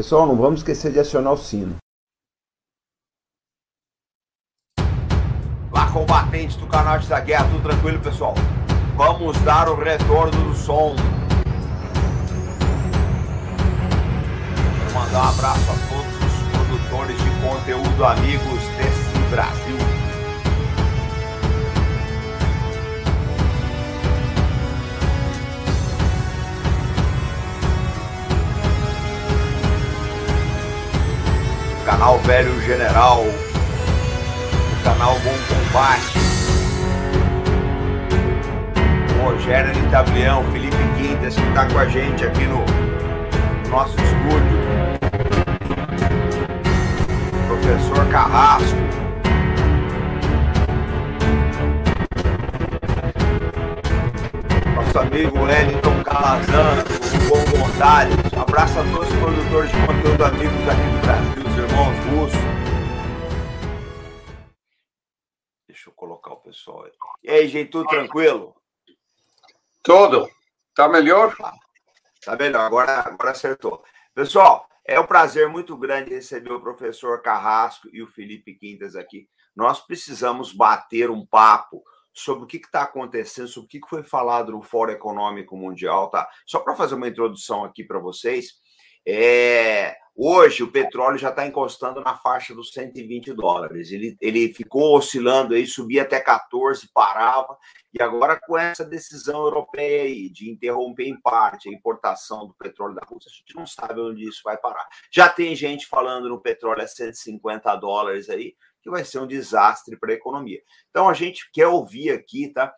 Pessoal, não vamos esquecer de acionar o sino. Lá, combatentes do canal da Guerra, tudo tranquilo, pessoal? Vamos dar o retorno do som. Quero mandar um abraço a todos os produtores de conteúdo, amigos desse Brasil. Canal Velho General, o canal Bom Combate. Rogério Itablião, Felipe Quintas, que está com a gente aqui no nosso estúdio. Professor Carrasco. Nosso amigo Wellington Calazan, o Bom Gonzalez. Um abraço a todos os produtores de conteúdo amigos aqui do Brasil, os irmãos russos. Deixa eu colocar o pessoal aí. E aí, gente, tudo tranquilo? Tudo. Tá melhor? Tá melhor, agora, agora acertou. Pessoal, é um prazer muito grande receber o professor Carrasco e o Felipe Quintas aqui. Nós precisamos bater um papo sobre o que está acontecendo, sobre o que foi falado no Fórum Econômico Mundial, tá? Só para fazer uma introdução aqui para vocês, é, hoje o petróleo já está encostando na faixa dos 120 dólares. Ele, ele ficou oscilando aí, subia até 14, parava, e agora com essa decisão europeia aí de interromper em parte a importação do petróleo da Rússia, a gente não sabe onde isso vai parar. Já tem gente falando no petróleo a 150 dólares aí, que vai ser um desastre para a economia. Então a gente quer ouvir aqui, tá?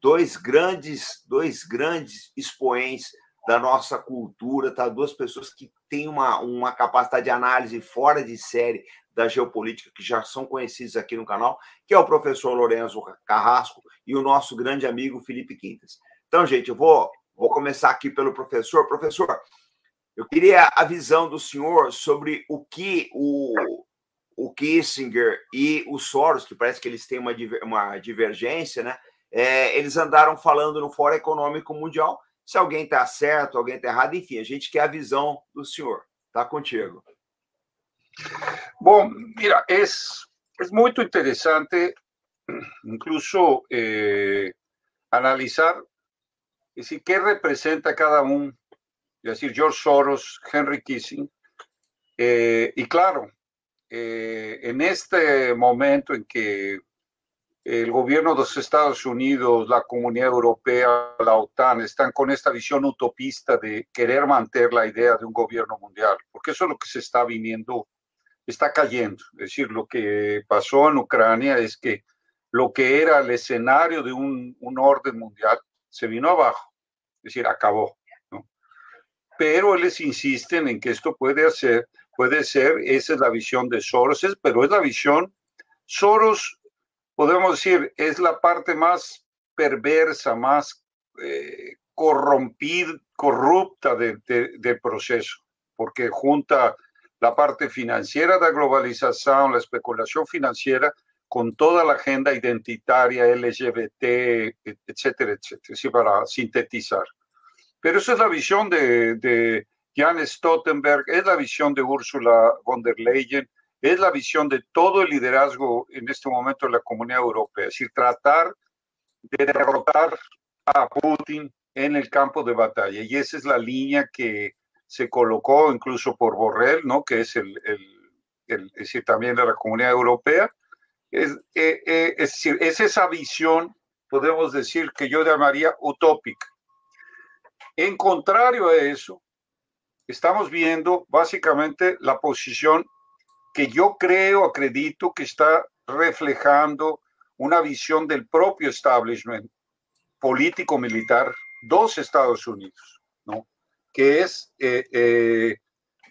Dois grandes, dois grandes expoentes da nossa cultura, tá? Duas pessoas que têm uma, uma capacidade de análise fora de série da geopolítica, que já são conhecidos aqui no canal, que é o professor Lourenço Carrasco e o nosso grande amigo Felipe Quintas. Então, gente, eu vou, vou começar aqui pelo professor. Professor, eu queria a visão do senhor sobre o que o, o Kissinger e o Soros, que parece que eles têm uma, uma divergência, né? É, eles andaram falando no Fórum Econômico Mundial se alguém está certo, alguém está errado, enfim, a gente quer a visão do senhor. Está contigo. Bom, mira, é, é muito interessante, incluso eh, analisar decir, qué representa cada uno, es decir, George Soros, Henry Kissinger, eh, y claro, eh, en este momento en que el gobierno de los Estados Unidos, la Comunidad Europea, la OTAN están con esta visión utopista de querer mantener la idea de un gobierno mundial, porque eso es lo que se está viniendo, está cayendo. Es decir, lo que pasó en Ucrania es que lo que era el escenario de un, orden mundial se vino abajo, es decir, acabó. Pero ellos insisten en que esto puede hacer, puede ser, esa es la visión de Soros, pero es la visión, Soros podemos decir, es la parte más perversa, más eh, corrompida, corrupta del proceso, porque junta la parte financiera de la globalización, la especulación financiera, con toda la agenda identitaria, LGBT, etcétera, etcétera, así para sintetizar. Pero esa es la visión de, de Jan Stoltenberg, es la visión de Ursula von der Leyen, es la visión de todo el liderazgo en este momento de la comunidad europea, es decir, tratar de derrotar a Putin en el campo de batalla. Y esa es la línea que se colocó incluso por Borrell, ¿no? que es, el, también de la comunidad europea. Eh, eh, es decir, es esa visión, podemos decir, que yo llamaría utópica. En contrario a eso, estamos viendo básicamente la posición que yo creo, acredito que está reflejando una visión del propio establishment político-militar dos Estados Unidos, ¿no? Que es, eh, eh,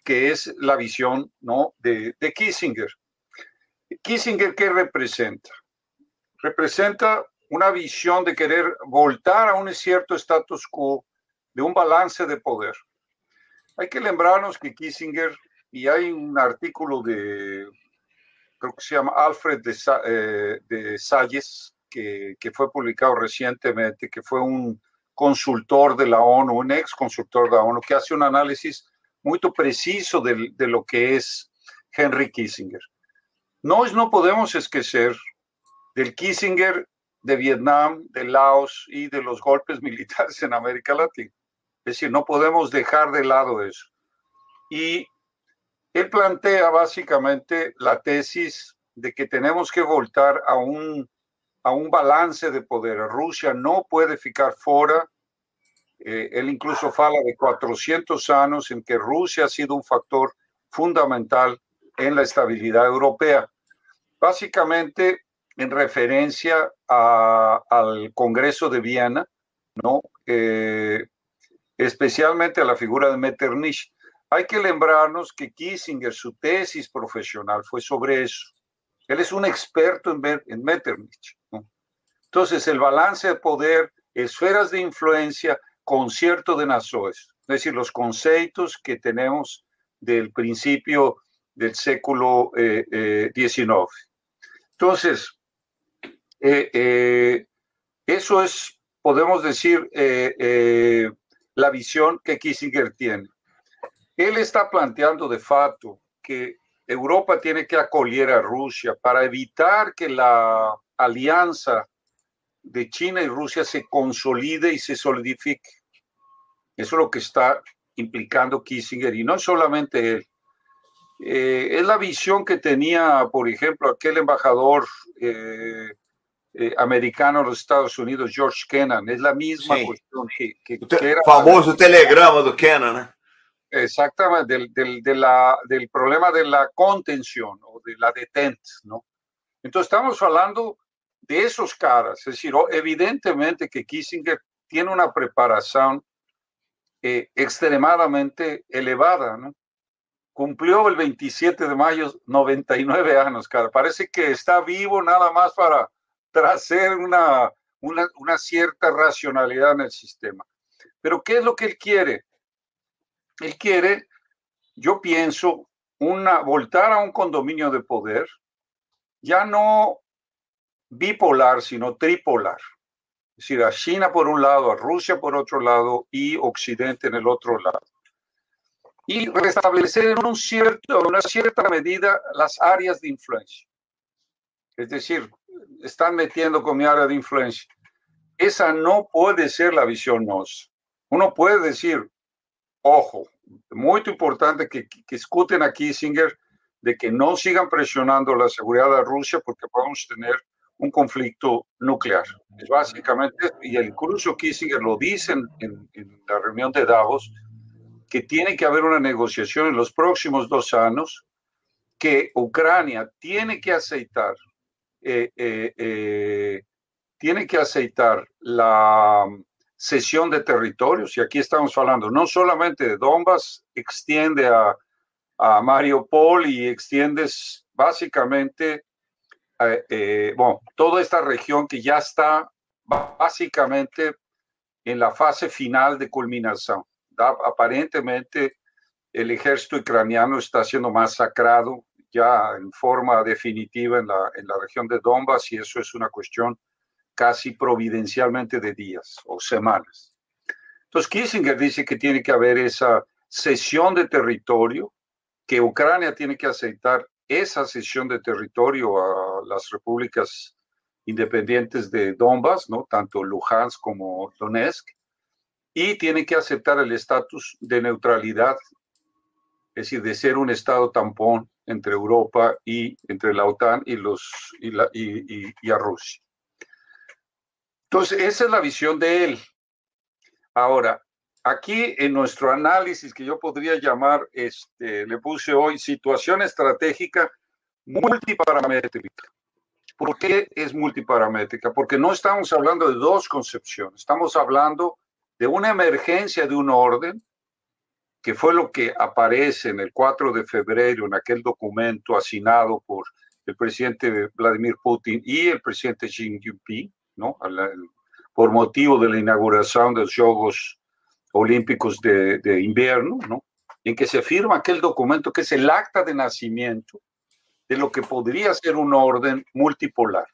que es la visión, ¿no? De, Kissinger. Kissinger, ¿qué representa? Representa una visión de querer voltar a un cierto status quo de un balance de poder. Hay que lembrarnos que Kissinger y hay un artículo de, creo que se llama Alfred de, eh, de Salles, que, que, fue publicado recientemente, que fue un consultor de la ONU, un ex consultor de la ONU, que hace un análisis muy preciso de, de lo que es Henry Kissinger. Nós no podemos esquecer del Kissinger de Vietnam, de Laos y de los golpes militares en América Latina. Es decir, no podemos dejar de lado eso. Y él plantea básicamente la tesis de que tenemos que voltar a un, a un balance de poder. Rusia no puede ficar fuera. Eh, él incluso fala de 400 años en que Rusia ha sido un factor fundamental en la estabilidad europea. Básicamente en referencia al Congreso de Viena, ¿no? Eh, especialmente a la figura de Metternich. Hay que lembrarnos que Kissinger, su tesis profesional fue sobre eso. Él es un experto en, Metternich. Entonces, el balance de poder, esferas de influencia, concierto de naciones, es decir, los conceptos que tenemos del principio del século XIX. Eh, eh, Entonces, eh, eso es, podemos decir, la visión que Kissinger tiene. Él está planteando de facto que Europa tiene que acoger a Rusia para evitar que la alianza de China y Rusia se consolide y se solidifique. Eso es lo que está implicando Kissinger y no solamente él. Eh, es la visión que tenía, por ejemplo, aquel embajador eh, eh, americano de los Estados Unidos, George Kennan. Es la misma cuestión que, que, era, famoso telegrama de Kennan, ¿eh? Exactamente, del, del, de la, del problema de la contención o de la detente, ¿no? Entonces estamos hablando de esos caras, es decir, evidentemente que Kissinger tiene una preparación eh, extremadamente elevada, ¿no? Cumplió el 27 de mayo 99 años, cara. Parece que está vivo nada más para traer una, una, una cierta racionalidad en el sistema. Pero ¿qué es lo que él quiere? Él quiere, yo pienso, una, voltar a un condominio de poder, ya no bipolar, sino tripolar. Es decir, a China por un lado, a Rusia por otro lado y Occidente en el otro lado. Y restablecer en un cierto, una cierta medida las áreas de influencia. Es decir, están metiendo con mi área de influencia. Esa no puede ser la visión nos. Uno puede decir, ojo, muy importante que, que escuten a Kissinger de que no sigan presionando la seguridad de Rusia porque podemos tener un conflicto nuclear. Es básicamente, y incluso Kissinger lo dice en, en, la reunión de Davos, que tiene que haber una negociación en los próximos dos años, que Ucrania tiene que aceitar eh, eh, eh, tiene que aceitar la cesión de territorios, y aquí estamos hablando no solamente de Donbass, extiende a, a Mariupol y extiendes básicamente, bueno, toda esta región que ya está básicamente en la fase final de culminación. Aparentemente el ejército ucraniano está siendo masacrado ya en forma definitiva en la, en la región de Donbass y eso es una cuestión casi providencialmente de días o semanas. Entonces Kissinger dice que tiene que haber esa cesión de territorio, que Ucrania tiene que aceptar esa cesión de territorio a las repúblicas independientes de Donbass, ¿no? tanto Luhansk como Donetsk, y tiene que aceptar el estatus de neutralidad, es decir, de ser un estado tampón entre Europa y entre la OTAN y, los, y, la, a Rusia. Entonces, esa es la visión de él. Ahora, aquí en nuestro análisis que yo podría llamar, este, le puse hoy situación estratégica multiparamétrica. ¿Por qué es multiparamétrica? Porque no estamos hablando de dos concepciones, estamos hablando de una emergencia de un orden que fue lo que aparece en el 4 de febrero en aquel documento asignado por el presidente Vladimir Putin y el presidente Xi Jinping, ¿no? por motivo de la inauguración de los Juegos Olímpicos de, de invierno, ¿no? en que se firma aquel documento que es el acta de nacimiento de lo que podría ser un orden multipolar.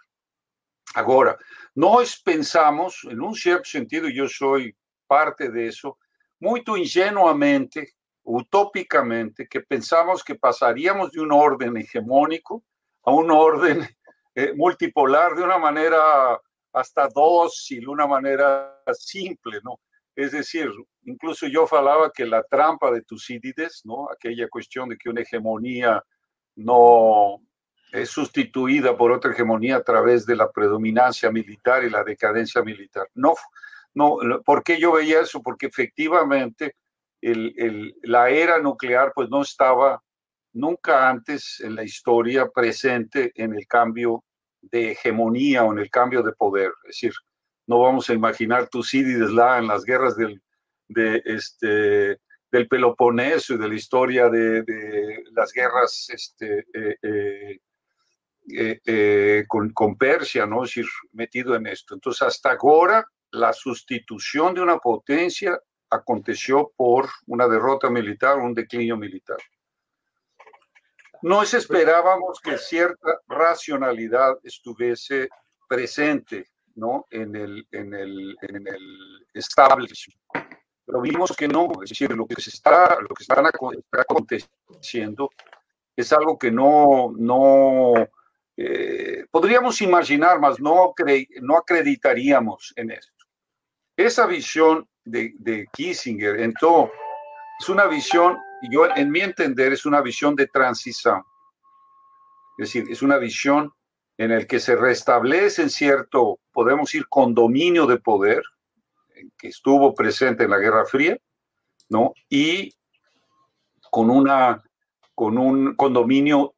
Ahora, no pensamos, en un cierto sentido, yo soy parte de eso, muy ingenuamente utópicamente que pensamos que pasaríamos de un orden hegemónico a un orden eh, multipolar de una manera hasta dócil, una manera simple, ¿no? Es decir, incluso yo falaba que la trampa de Tucídides, ¿no? Aquella cuestión de que una hegemonía no es sustituida por otra hegemonía a través de la predominancia militar y la decadencia militar. No, no, ¿por qué yo veía eso? Porque efectivamente el, la era nuclear pues no estaba nunca antes en la historia presente en el cambio de hegemonía o en el cambio de poder. Es decir, no vamos a imaginar Tucídides la en las guerras del, de este, del Peloponeso y de la historia de, las guerras este, eh, eh, eh, con, con, Persia, ¿no? Es decir, metido en esto. Entonces, hasta ahora, la sustitución de una potencia aconteció por una derrota militar un declinio militar. No esperábamos que cierta racionalidad estuviese presente ¿no? en, el, en, el, en el establishment. Pero vimos que no, es decir, lo que, se está, lo que aconteciendo es algo que no, no eh, podríamos imaginar, mas no, no acreditaríamos en esto. Esa visión de, de Kissinger en todo es una visión yo, en mi entender, es una visión de transición. Es decir, es una visión en el que se restablece en cierto, podemos ir, condominio de poder, que estuvo presente en la Guerra Fría, ¿no? Y con, una, con un condominio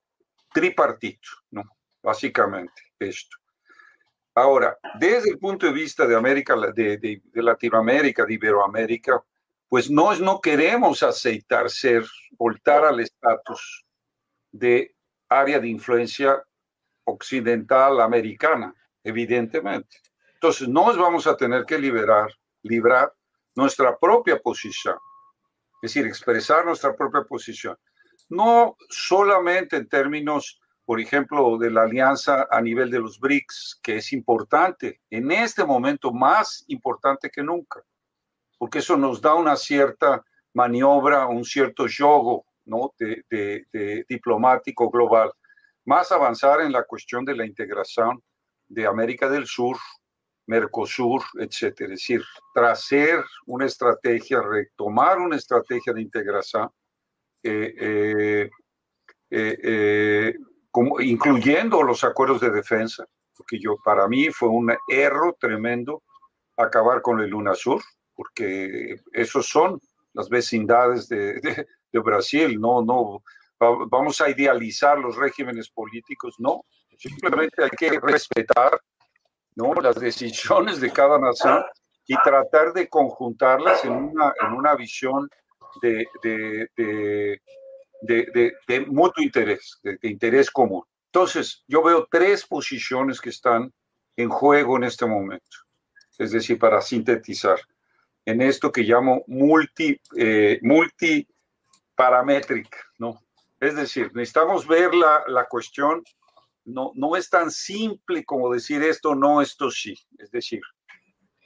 tripartito, ¿no? Básicamente, esto. Ahora, desde el punto de vista de América, de, de Latinoamérica, de Iberoamérica, pues no, no queremos aceitar ser, voltar al estatus de área de influencia occidental americana, evidentemente. Entonces, nos vamos a tener que liberar, librar nuestra propia posición, es decir, expresar nuestra propia posición. No solamente en términos, por ejemplo, de la alianza a nivel de los BRICS, que es importante, en este momento más importante que nunca, porque eso nos da una cierta maniobra, un cierto yogo ¿no? de, diplomático global. Más avanzar en la cuestión de la integración de América del Sur, Mercosur, etcétera. Es decir, tracer una estrategia, retomar una estrategia de integración, eh, eh, eh, como, incluyendo los acuerdos de defensa, porque yo, para mí fue un error tremendo acabar con el UNASUR, porque esos son las vecindades de, Brasil, no, no, vamos a idealizar los regímenes políticos, no, simplemente hay que respetar ¿no? las decisiones de cada nación y tratar de conjuntarlas en una, en una visión de, de, de mutuo interés, de, interés común. Entonces, yo veo tres posiciones que están en juego en este momento, es decir, para sintetizar en esto que llamo multi, eh, multiparamétrica, ¿no? Es decir, necesitamos ver la, la cuestión, no, no es tan simple como decir esto no, esto sí. Es decir,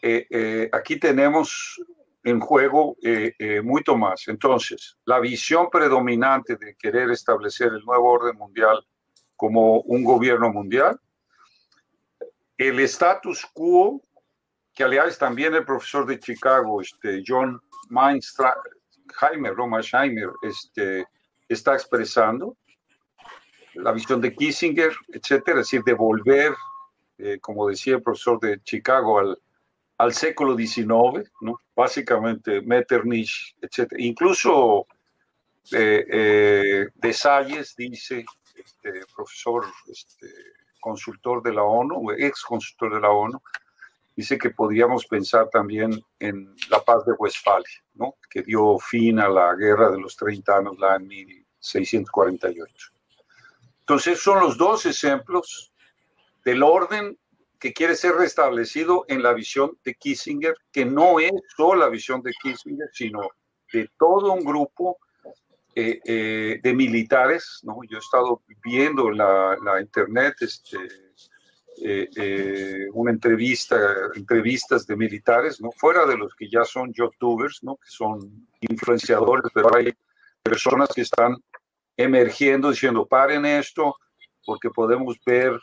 eh, eh, aquí tenemos en juego eh, mucho más. Entonces, la visión predominante de querer establecer el nuevo orden mundial como un gobierno mundial, el status quo que aliás también el profesor de Chicago, este, John Jaime Roma este, está expresando la visión de Kissinger, etcétera, es decir, devolver, eh, como decía el profesor de Chicago, al, al século XIX, ¿no? básicamente Metternich, etcétera. Incluso eh, eh Desalles dice, este, profesor, este, consultor de la ONU, ex consultor de la ONU, dice que podríamos pensar también en la paz de Westfalia, ¿no? que dio fin a la guerra de los 30 años la en 1648. Entonces son los dos ejemplos del orden que quiere ser restablecido en la visión de Kissinger, que no es solo la visión de Kissinger, sino de todo un grupo eh, eh, de militares. ¿no? Yo he estado viendo la, la internet este, eh, eh, una entrevista, entrevistas de militares, ¿no? Fuera de los que ya son youtubers, ¿no? Que son influenciadores, pero hay personas que están emergiendo diciendo, paren esto, porque podemos ver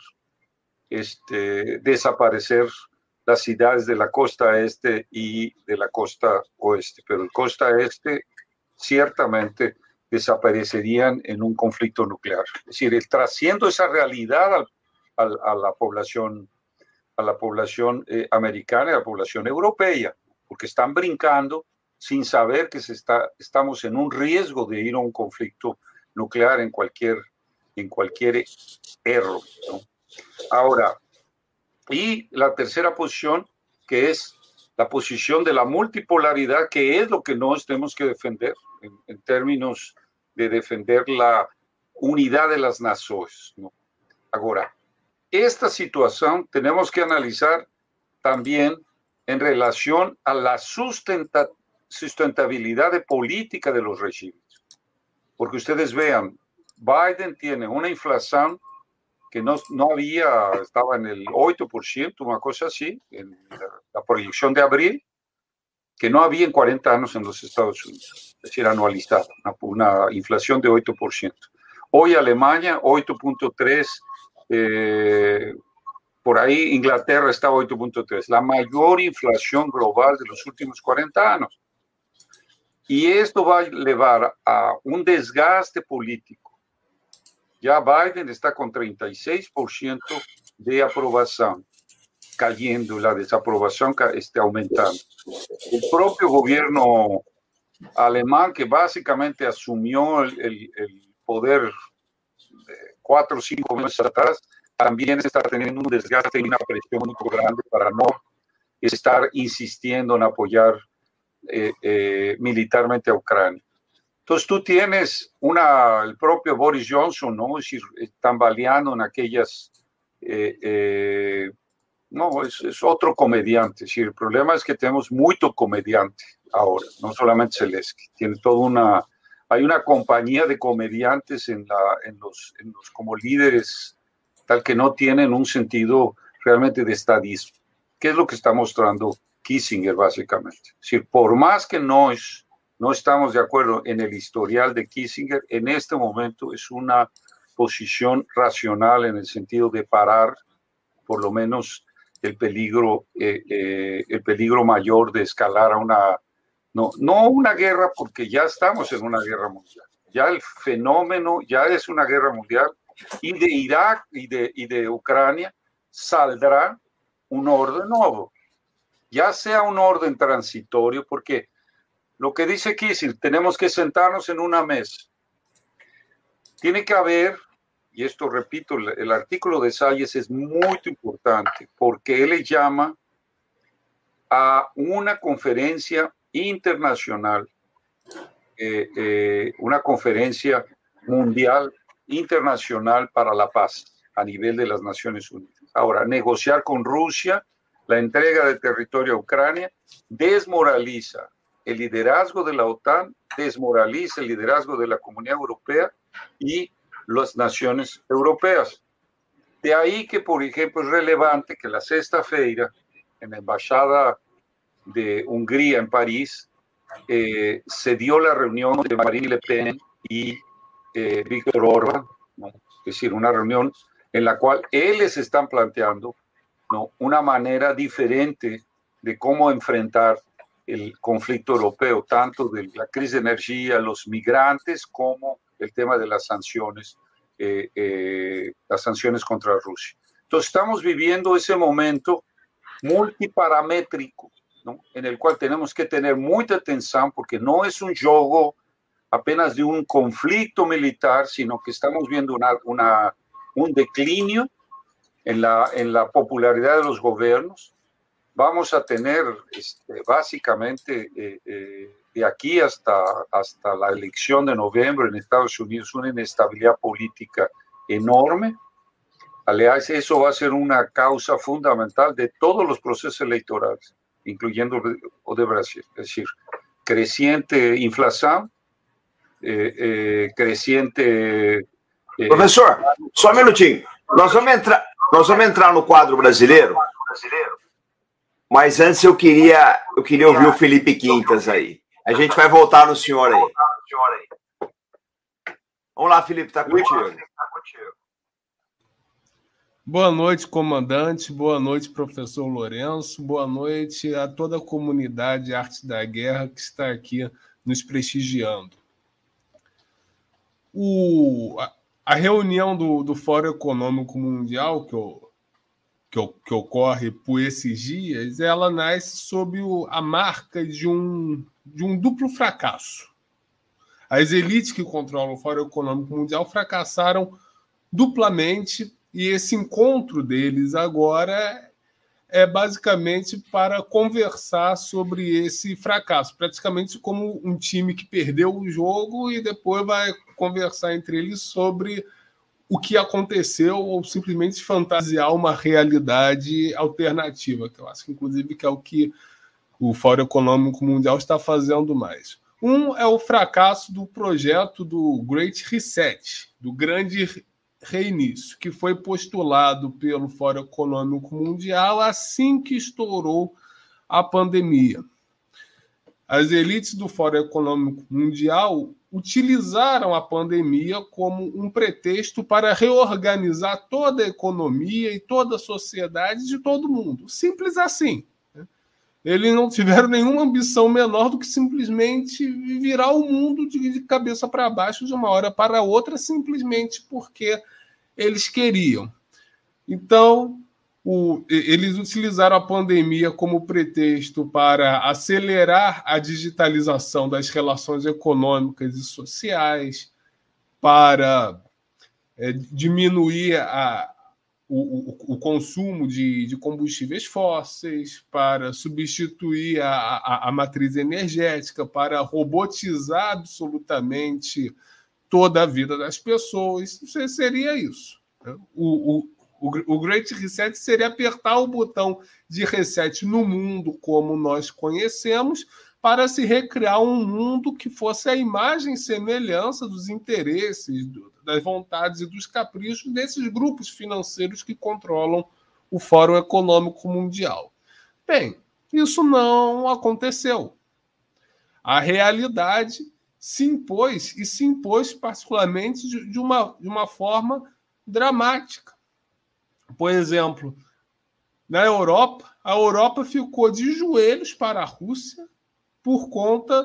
este, desaparecer las ciudades de la costa este y de la costa oeste. Pero el costa este ciertamente desaparecerían en un conflicto nuclear. Es decir, trasciendo esa realidad a la población, a la población eh, americana y a la población europea, porque están brincando sin saber que se está, estamos en un riesgo de ir a un conflicto nuclear en cualquier, en cualquier error. Ahora, y la tercera posición, que es la posición de la multipolaridad, que es lo que nos tenemos que defender en, términos de defender la unidad de las naciones. Ahora, esta situación tenemos que analizar también en relación a la sustentabilidad sustentabilidad de política de los regímenes. Porque ustedes vean, Biden tiene una inflación que no, no había, estaba en el 8%, una cosa así, en la, proyección de abril, que no había en 40 años en los Estados Unidos, es decir, anualizada, una, inflación de 8%. Hoy Alemania, 8.3%, eh, por ahí Inglaterra está 8.3%, la mayor inflación global de los últimos 40 años. Y esto va a llevar a un desgaste político. Ya Biden está con 36% de aprobación, cayendo, la desaprobación está aumentando. El propio gobierno alemán, que básicamente asumió el, poder cuatro o cinco meses atrás, también está teniendo un desgaste y una presión muy grande para no estar insistiendo en apoyar eh, eh, militarmente a Ucrania. Entonces tú tienes una, el propio Boris Johnson, ¿no? Es decir, tambaleando en aquellas... Eh, no, es, otro comediante. Es decir, el problema es que tenemos mucho comediante ahora, no solamente Zelensky. Tiene toda una... Hay una compañía de comediantes en, la, en, los, en los como líderes tal que no tienen un sentido realmente de estadismo. ¿Qué es lo que está mostrando Kissinger, básicamente. Es decir, por más que no, es, no estamos de acuerdo en el historial de Kissinger, en este momento es una posición racional en el sentido de parar, por lo menos, el peligro, eh, eh, el peligro mayor de escalar a una, no, no una guerra, porque ya estamos en una guerra mundial. Ya el fenómeno ya es una guerra mundial y de Irak y de, y de Ucrania saldrá un orden nuevo ya sea un orden transitorio, porque lo que dice Kissinger, tenemos que sentarnos en una mesa. Tiene que haber, y esto repito, el, artículo de Salles es muy importante, porque él le llama a una conferencia internacional, eh, eh, una conferencia mundial internacional para la paz a nivel de las Naciones Unidas. Ahora, negociar con Rusia, la entrega de territorio a Ucrania desmoraliza el liderazgo de la OTAN, desmoraliza el liderazgo de la Comunidad Europea y las naciones europeas. De ahí que, por ejemplo, es relevante que la sexta feira, en la Embajada de Hungría en París, eh, se dio la reunión de Marine Le Pen y eh, Víctor Orban, es decir, una reunión en la cual ellos están planteando una manera diferente de cómo enfrentar el conflicto europeo, tanto de la crisis de energía, los migrantes, como el tema de las sanciones, eh, eh, las sanciones contra Rusia. Entonces estamos viviendo ese momento multiparamétrico, ¿no? en el cual tenemos que tener mucha atención porque no es un juego apenas de un conflicto militar, sino que estamos viendo una, una, un declinio en la, en la popularidad de los gobiernos. Vamos a tener este, básicamente eh, eh, de aquí hasta, hasta la elección de noviembre en Estados Unidos una inestabilidad política enorme. Eso va a ser una causa fundamental de todos los procesos electorales, incluyendo el de Brasil. Es decir, creciente inflación, eh, creciente... Profesor, só un minutinho. Nós vamos entrar, Nós vamos entrar no quadro brasileiro. Mas antes eu queria, eu queria ouvir o Felipe Quintas aí. A gente vai voltar no senhor aí. Vamos lá, Felipe, está contigo. Boa noite, comandante. Boa noite, professor Lourenço. Boa noite a toda a comunidade Arte da Guerra que está aqui nos prestigiando. O, a, a reunião do, do Fórum Econômico Mundial, que, eu, que, que ocorre por esses dias, ela nasce sob o, a marca de um, de um duplo fracasso. As elites que controlam o Fórum Econômico Mundial fracassaram duplamente e esse encontro deles agora é basicamente para conversar sobre esse fracasso, praticamente como um time que perdeu o jogo e depois vai conversar entre eles sobre o que aconteceu ou simplesmente fantasiar uma realidade alternativa, que eu acho que inclusive que é o que o Fórum Econômico Mundial está fazendo mais. Um é o fracasso do projeto do Great Reset, do grande reinício, que foi postulado pelo Fórum Econômico Mundial assim que estourou a pandemia. As elites do Fórum Econômico Mundial utilizaram a pandemia como um pretexto para reorganizar toda a economia e toda a sociedade de todo mundo. Simples assim eles não tiveram nenhuma ambição menor do que simplesmente virar o mundo de, cabeça para baixo de uma hora para outra, simplesmente porque eles queriam. Então, o, eles utilizaram a pandemia como pretexto para acelerar a digitalização das relações econômicas e sociais, para é, diminuir a, o, o, o consumo de, de, combustíveis fósseis, para substituir a, a, a, matriz energética, para robotizar absolutamente toda a vida das pessoas. Isso seria isso. Né? O, o, Great Reset seria apertar o botão de reset no mundo como nós conhecemos, para se recriar um mundo que fosse a imagem e semelhança dos interesses, das vontades e dos caprichos desses grupos financeiros que controlam o Fórum Econômico Mundial. Bem, isso não aconteceu. A realidade se impôs e se impôs particularmente de, uma, de uma forma dramática. Por exemplo, na Europa, a Europa ficou de joelhos para a Rússia por conta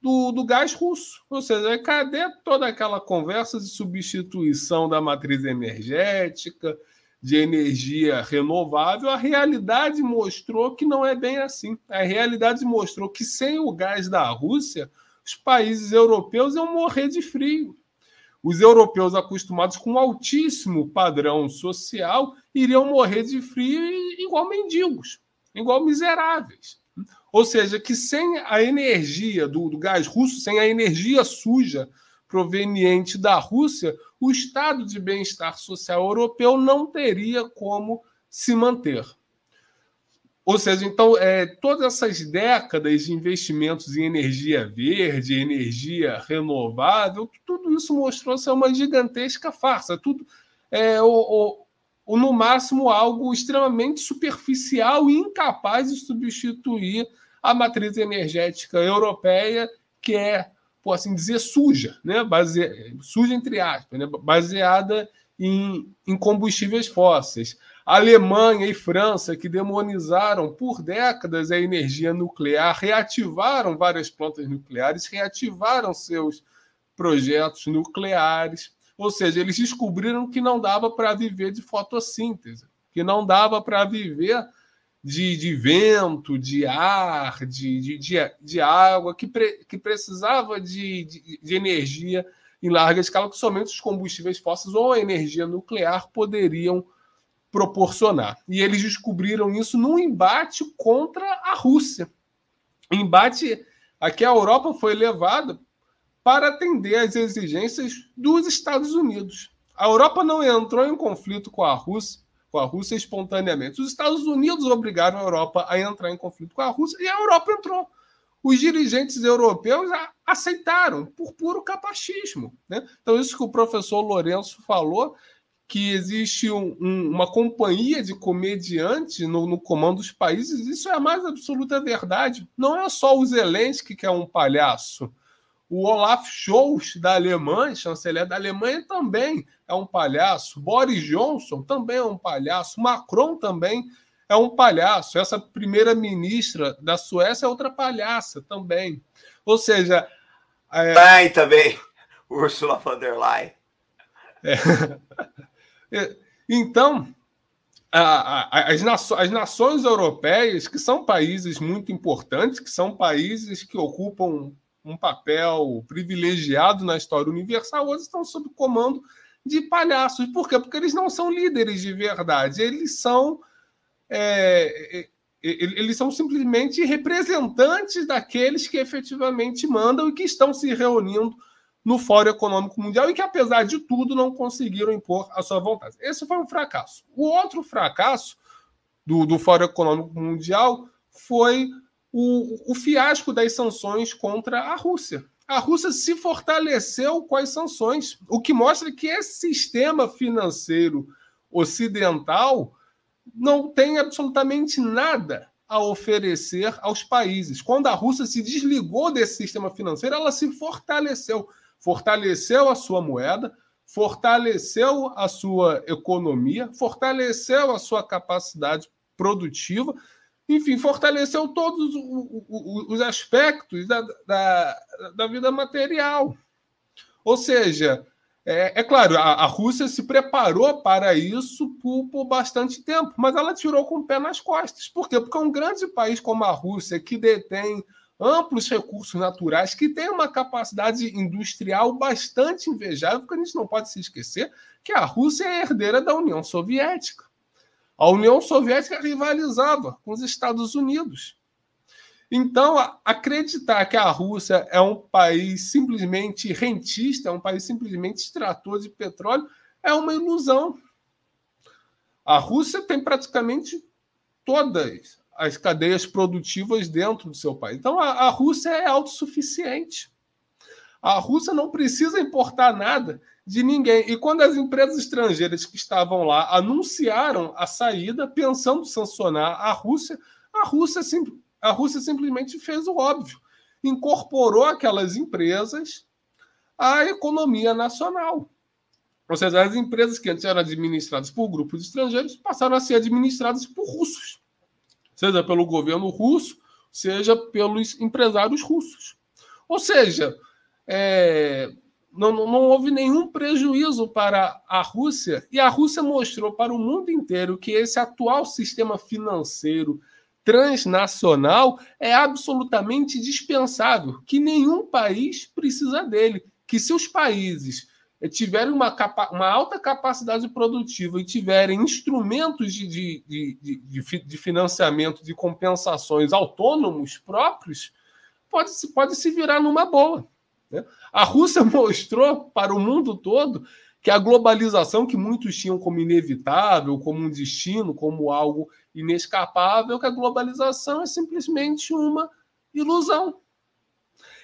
do, do gás russo. Ou seja, cadê toda aquela conversa de substituição da matriz energética, de energia renovável? A realidade mostrou que não é bem assim. A realidade mostrou que sem o gás da Rússia, os países europeus iam morrer de frio. Os europeus acostumados com um altíssimo padrão social iriam morrer de frio igual mendigos, igual miseráveis. Ou seja, que sem a energia do, do gás russo, sem a energia suja proveniente da Rússia, o estado de bem-estar social europeu não teria como se manter. Ou seja, então, é, todas essas décadas de investimentos em energia verde, energia renovável, tudo isso mostrou ser uma gigantesca farsa. Tudo, é, ou, ou, no máximo, algo extremamente superficial e incapaz de substituir a matriz energética europeia, que é, por assim dizer, suja, né? Suja entre aspas, né? baseada em, em combustíveis fósseis. Alemanha e França, que demonizaram por décadas a energia nuclear, reativaram várias plantas nucleares, reativaram seus projetos nucleares. Ou seja, eles descobriram que não dava para viver de fotossíntese, que não dava para viver de, de vento, de ar, de, de, de, de água, que, pre, que precisava de, de, de, energia em larga escala, que somente os combustíveis fósseis ou a energia nuclear poderiam proporcionar. E eles descobriram isso num embate contra a Rússia. Embate a que a Europa foi levada para atender às exigências dos Estados Unidos. A Europa não entrou em conflito com a Rússia com a Rússia espontaneamente. Os Estados Unidos obrigaram a Europa a entrar em conflito com a Rússia e a Europa entrou. Os dirigentes europeus aceitaram por puro capachismo. Né? Então, isso que o professor Lourenço falou, que existe um, um, uma companhia de comediantes no, no, comando dos países, isso é a mais absoluta verdade. Não é só o Zelensky que é um palhaço. O, Olaf Scholz, da Alemanha, chanceler da Alemanha, também é um palhaço. Boris Johnson também é um palhaço. Macron também é um palhaço. Essa primeira-ministra da Suécia é outra palhaça também. Ou seja. É... também. Ursula von der Leyen. É. é então, as, nações, as nações europeias, que são países muito importantes, que são países que ocupam um papel privilegiado na história universal, hoje estão sob comando de palhaços. Por quê? Porque eles não são líderes de verdade, eles são. É, eles são simplesmente representantes daqueles que efetivamente mandam e que estão se reunindo no Fórum Econômico Mundial e que, apesar de tudo, não conseguiram impor a sua vontade. Esse foi um fracasso. O outro fracasso do, do Fórum Econômico Mundial foi o, o fiasco das sanções contra a Rússia. A Rússia se fortaleceu com as sanções, o que mostra que esse sistema financeiro ocidental não tem absolutamente nada a oferecer aos países. Quando a Rússia se desligou desse sistema financeiro, ela se fortaleceu fortaleceu a sua moeda, fortaleceu a sua economia, fortaleceu a sua capacidade produtiva, enfim, fortaleceu todos os aspectos da, da, da vida material. Ou seja, é, é claro, a, a, Rússia se preparou para isso por, por, bastante tempo, mas ela tirou com o pé nas costas. Por quê? Porque um grande país como a Rússia, que detém amplos recursos naturais, que tem uma capacidade industrial bastante invejável, porque a gente não pode se esquecer que a Rússia é herdeira da União Soviética. A União Soviética rivalizava com os Estados Unidos. Então, acreditar que a Rússia é um país simplesmente rentista, é um país simplesmente extrator de petróleo, é uma ilusão. A Rússia tem praticamente todas as cadeias produtivas dentro do seu país. Então, a, a Rússia é autossuficiente. A Rússia não precisa importar nada de ninguém. E quando as empresas estrangeiras que estavam lá anunciaram a saída, pensando sancionar a Rússia, a Rússia, a Rússia simplesmente fez o óbvio. Incorporou aquelas empresas à economia nacional. Ou seja, as empresas que antes eram administradas por grupos estrangeiros passaram a ser administradas por russos seja pelo governo russo, seja pelos empresários russos. Ou seja, é, não, não, houve nenhum prejuízo para a Rússia, e a Rússia mostrou para o mundo inteiro que esse atual sistema financeiro transnacional é absolutamente dispensável, que nenhum país precisa dele, que se os países tiverem uma, capa uma alta capacidade produtiva e tiverem instrumentos de, de, de, de, financiamento, de compensações autônomos próprios, pode, pode se virar numa boa. Né? A Rússia mostrou para o mundo todo que a globalização, que muitos tinham como inevitável, como um destino, como algo inescapável, que a globalização é simplesmente uma ilusão.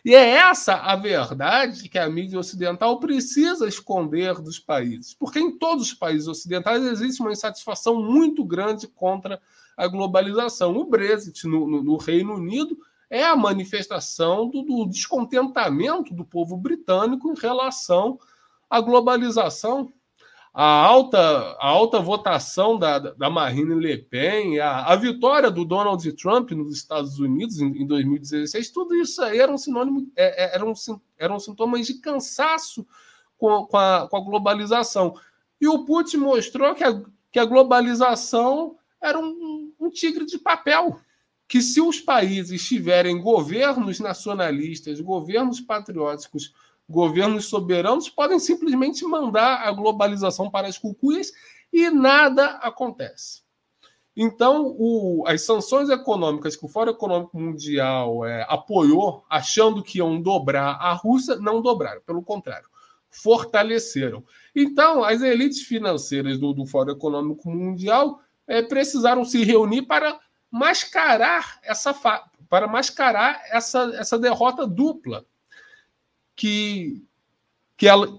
E é essa a verdade que a mídia ocidental precisa esconder dos países, porque em todos os países ocidentais existe uma insatisfação muito grande contra a globalização. O Brexit no, no, no Reino Unido é a manifestação do, do descontentamento do povo britânico em relação à globalização a alta, a alta votação da, da Marine Le Pen, a, a vitória do Donald Trump nos Estados Unidos em, em 2016, tudo isso aí era um sinônimo, é, é, eram, eram sintomas de cansaço com, com, a, com a globalização. E o Putin mostrou que a, que a globalização era um, um tigre de papel. Que se os países tiverem governos nacionalistas, governos patrióticos governos soberanos podem simplesmente mandar a globalização para as cucuias e nada acontece. Então, o, as sanções econômicas que o Fórum Econômico Mundial é, apoiou, achando que iam dobrar a Rússia, não dobraram, pelo contrário, fortaleceram. Então, as elites financeiras do, do Fórum Econômico Mundial é, precisaram se reunir para mascarar essa para mascarar essa, essa derrota dupla que, que, ela,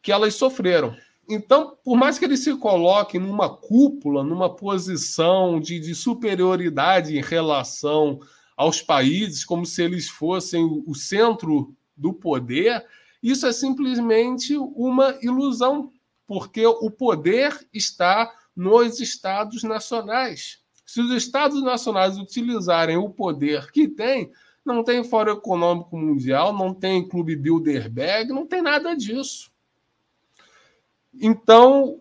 que elas sofreram. Então, por mais que eles se coloquem numa cúpula, numa posição de, de superioridade em relação aos países, como se eles fossem o centro do poder, isso é simplesmente uma ilusão, porque o poder está nos estados nacionais. Se os estados nacionais utilizarem o poder que têm, não tem Fórum Econômico Mundial, não tem Clube Bilderberg, não tem nada disso. Então,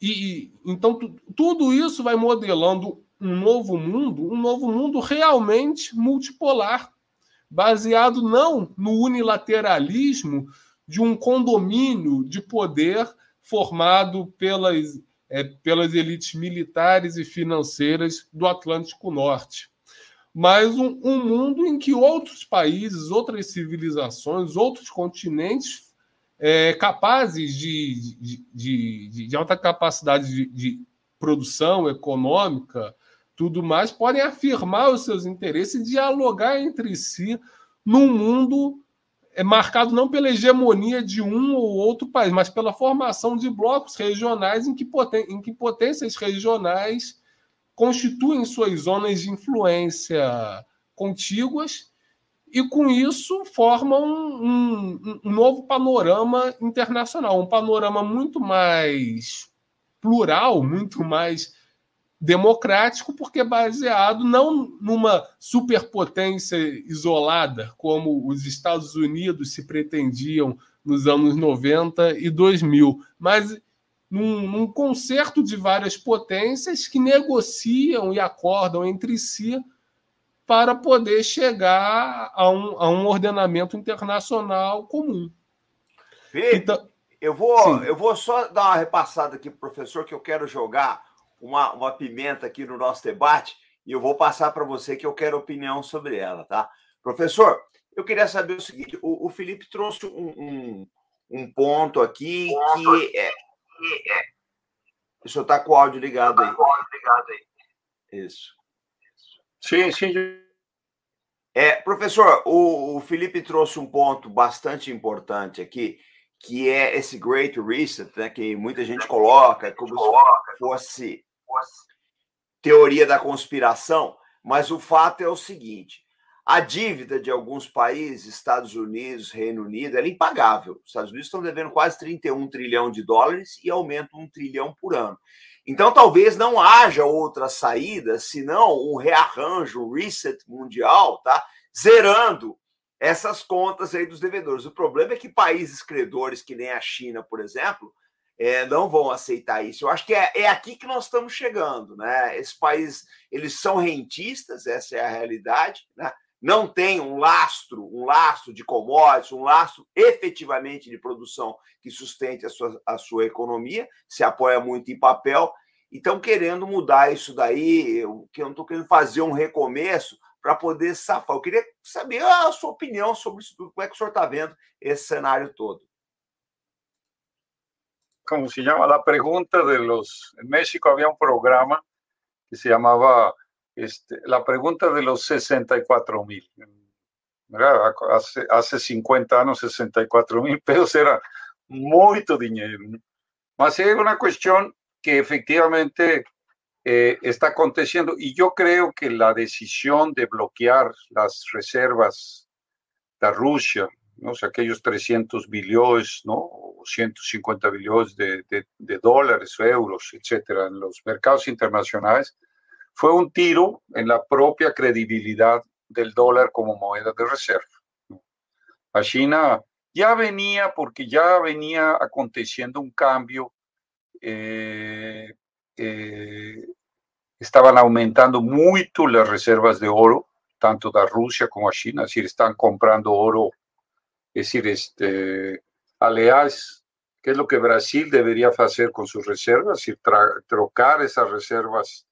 e, então tudo isso vai modelando um novo mundo, um novo mundo realmente multipolar, baseado não no unilateralismo de um condomínio de poder formado pelas, é, pelas elites militares e financeiras do Atlântico Norte, mas um, um mundo em que outros países, outras civilizações, outros continentes é, capazes de, de, de, de, alta capacidade de, produção econômica, tudo mais, podem afirmar os seus interesses e dialogar entre si num mundo é marcado não pela hegemonia de um ou outro país, mas pela formação de blocos regionais em que, poten em que potências regionais constituem suas zonas de influência contíguas e, com isso, formam um, um, novo panorama internacional, um panorama muito mais plural, muito mais democrático, porque é baseado não numa superpotência isolada, como os Estados Unidos se pretendiam nos anos 90 e 2000, mas num, num concerto de várias potências que negociam e acordam entre si para poder chegar a um, a um ordenamento internacional comum. Felipe, então, eu, vou, eu vou só dar uma repassada aqui, professor, que eu quero jogar uma, uma pimenta aqui no nosso debate e eu vou passar para você que eu quero opinião sobre ela, tá? Professor, eu queria saber o seguinte: o, o Felipe trouxe um, um, um ponto aqui que é. O senhor está com o áudio ligado aí. com o áudio ligado aí. Isso. Sim, sim. É, professor, o, o Felipe trouxe um ponto bastante importante aqui, que é esse Great Reset, né, que muita gente coloca como se fosse teoria da conspiração, mas o fato é o seguinte: a dívida de alguns países, Estados Unidos, Reino Unido, é impagável. Os Estados Unidos estão devendo quase 31 trilhão de dólares e aumenta um trilhão por ano. Então, talvez não haja outra saída senão um rearranjo, um reset mundial, tá? Zerando essas contas aí dos devedores. O problema é que países credores, que nem a China, por exemplo, é, não vão aceitar isso. Eu acho que é, é aqui que nós estamos chegando, né? Esses países, eles são rentistas, essa é a realidade, né? Não tem um lastro, um lastro de commodities, um lastro efetivamente de produção que sustente a sua, a sua economia, se apoia muito em papel. Então, querendo mudar isso daí, eu, que eu não estou querendo fazer um recomeço para poder safar. Eu queria saber a sua opinião sobre isso tudo, como é que o senhor está vendo esse cenário todo. ¿cómo se llama? La pregunta de los, en México había un programa que se llamaba este, La pregunta de los 64 mil. Hace, hace 50 años 64 mil pesos era mucho dinero. Más hay una cuestión que efectivamente eh, está aconteciendo y yo creo que la decisión de bloquear las reservas de Rusia, ¿no? O aquellos 300 billones, ¿no? 150 billones de, de, dólares o euros, etcétera, en los mercados internacionales, fue un tiro en la propia credibilidad del dólar como moneda de reserva. A China ya venía, porque ya venía aconteciendo un cambio, eh, eh, estaban aumentando mucho las reservas de oro, tanto de Rusia como a China, es decir, están comprando oro, es decir, este, aleaes, que es lo que Brasil debería hacer con sus reservas, y trocar esas reservas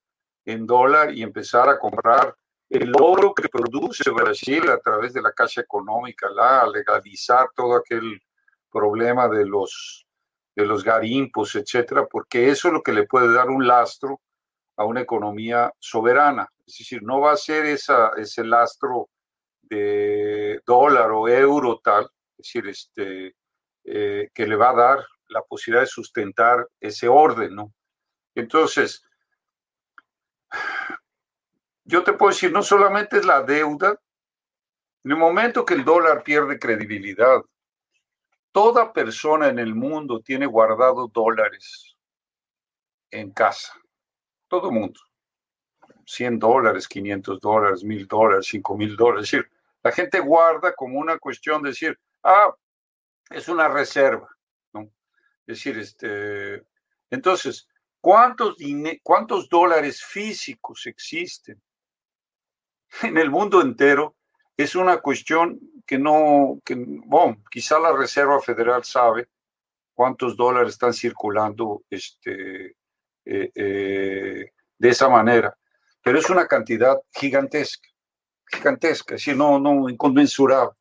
en dólar y empezar a comprar el oro que produce Brasil a través de la Caixa Económica, la legalizar todo aquel problema de los, de los garimpos, etcétera, porque eso es lo que le puede dar un lastro a una economía soberana. Es decir, no va a ser esa, ese lastro de dólar o euro tal, es decir, este, eh, que le va a dar la posibilidad de sustentar ese orden, ¿no? Entonces, yo te puedo decir, no solamente es la deuda, En el momento que el dólar pierde credibilidad, toda persona en el mundo tiene guardado dólares en casa. Todo mundo. 100 dólares, 500 dólares, 1000 dólares, 5000 dólares. Es decir, la gente guarda como una cuestión de decir, ah, es una reserva. ¿no? Es decir, este, entonces, ¿cuántos, ¿cuántos dólares físicos existen en el mundo entero? Es una cuestión que no, que, bueno, quizá la Reserva Federal sabe cuántos dólares están circulando este, eh, eh, de esa manera, pero es una cantidad gigantesca, gigantesca, es decir, no, no inconmensurable.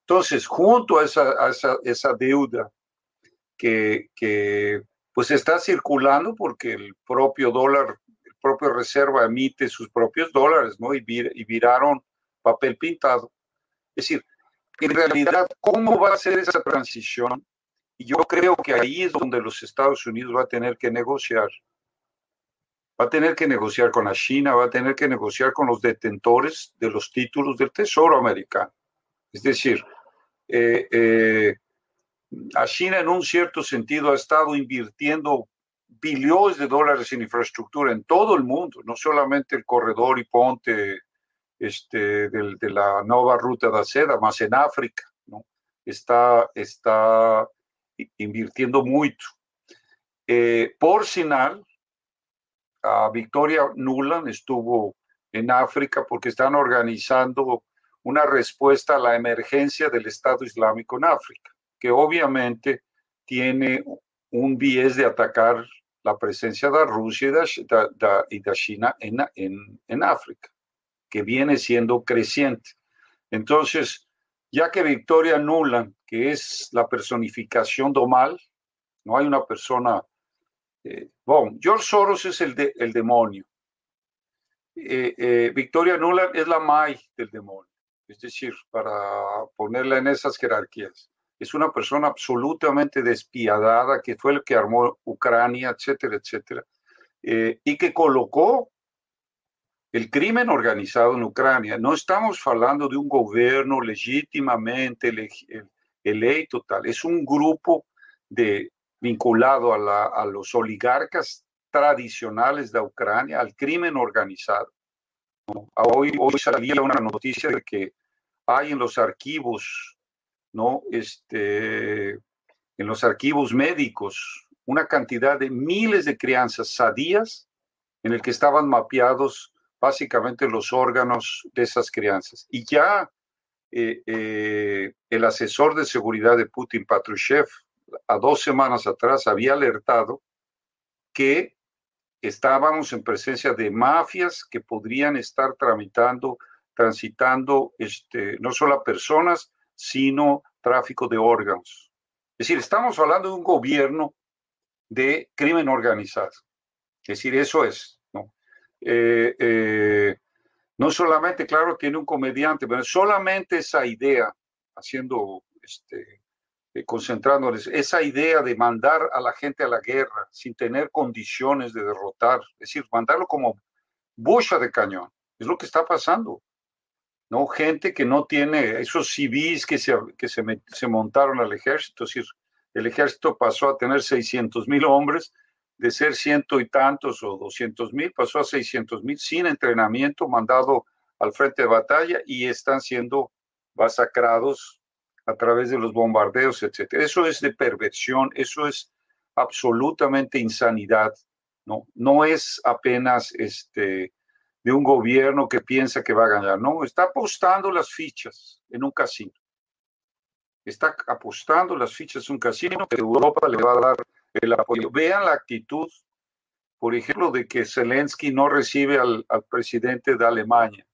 Entonces, junto a esa, a esa, esa deuda que, que, pues está circulando porque el propio dólar, el propio reserva emite sus propios dólares, ¿no? Y, vir, y viraron papel pintado. Es decir, en realidad, ¿cómo va a ser esa transición? Y yo creo que ahí es donde los Estados Unidos va a tener que negociar. Va a tener que negociar con la China, va a tener que negociar con los detentores de los títulos del Tesoro americano. Es decir, eh, eh, a China en un cierto sentido ha estado invirtiendo billones de dólares en infraestructura en todo el mundo, no solamente el corredor y ponte este, de la nueva ruta de seda, más en África, ¿no? Está, está invirtiendo mucho. Eh, por sinal, a Victoria Nuland estuvo en África porque están organizando una respuesta a la emergencia del Estado Islámico en África, que obviamente tiene un bies de atacar la presencia de Rusia y de, China en, en, en África que viene siendo creciente. Entonces, ya que Victoria Nuland, que es la personificación do mal, no hay una persona, eh, bueno, George Soros es el, el demonio. Eh, eh, Victoria Nuland es la Mai del demonio, es decir, para ponerla en esas jerarquías. Es una persona absolutamente despiadada que fue el que armó Ucrania, etcétera, etcétera, y que colocó el crimen organizado en Ucrania. No estamos hablando de un gobierno legítimamente electo, tal. Es un grupo de, vinculado a, los oligarcas tradicionales de Ucrania, al crimen organizado. Hoy, hoy salía una noticia de que hay en los archivos, ¿no? Este, en los archivos médicos, una cantidad de miles de crianzas sadías en el que estaban mapeados básicamente los órganos de esas crianzas. Y ya eh, eh, el asesor de seguridad de Putin, Patrushev, a dos semanas atrás había alertado que estábamos en presencia de mafias que podrían estar tramitando, transitando este, no solo a personas, sino tráfico de órganos. Es decir, estamos hablando de un gobierno de crimen organizado. Es decir, eso es. Eh, eh, no solamente, claro, tiene un comediante, pero solamente esa idea, haciendo, este, eh, concentrándoles, esa idea de mandar a la gente a la guerra sin tener condiciones de derrotar, es decir, mandarlo como bocha de cañón, es lo que está pasando. ¿No? Gente que no tiene, esos civiles que se, que se, se montaron al ejército, es decir, el ejército pasó a tener 600 mil hombres de ser ciento y tantos o doscientos mil, pasó a seiscientos mil sin entrenamiento, mandado al frente de batalla y están siendo masacrados a través de los bombardeos, etc. Eso es de perversión, eso es absolutamente insanidad, ¿no? No es apenas este, de un gobierno que piensa que va a ganar, no, está apostando las fichas en un casino. Está apostando las fichas en un casino que Europa le va a dar el apoyo. Vean la actitud, por ejemplo, de que Zelensky no recibe al, presidente de Alemania,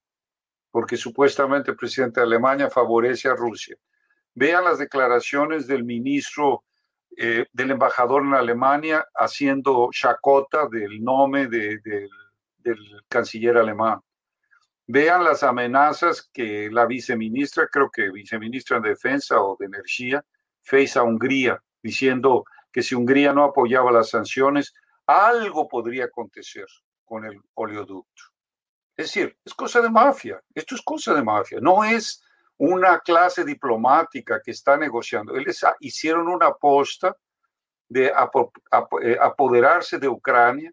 porque supuestamente el presidente de Alemania favorece a Rusia. Vean las declaraciones del ministro, eh, del embajador en Alemania, haciendo chacota del nombre del canciller alemán. Vean las amenazas que la viceministra, creo que viceministra de Defensa o de Energía, fez a Hungría, diciendo que si Hungría no apoyaba las sanciones, algo podría acontecer con el oleoducto. Es decir, es cosa de mafia, esto es cosa de mafia, no es una clase diplomática que está negociando. Ellos hicieron una aposta de eh, apoderarse de Ucrania,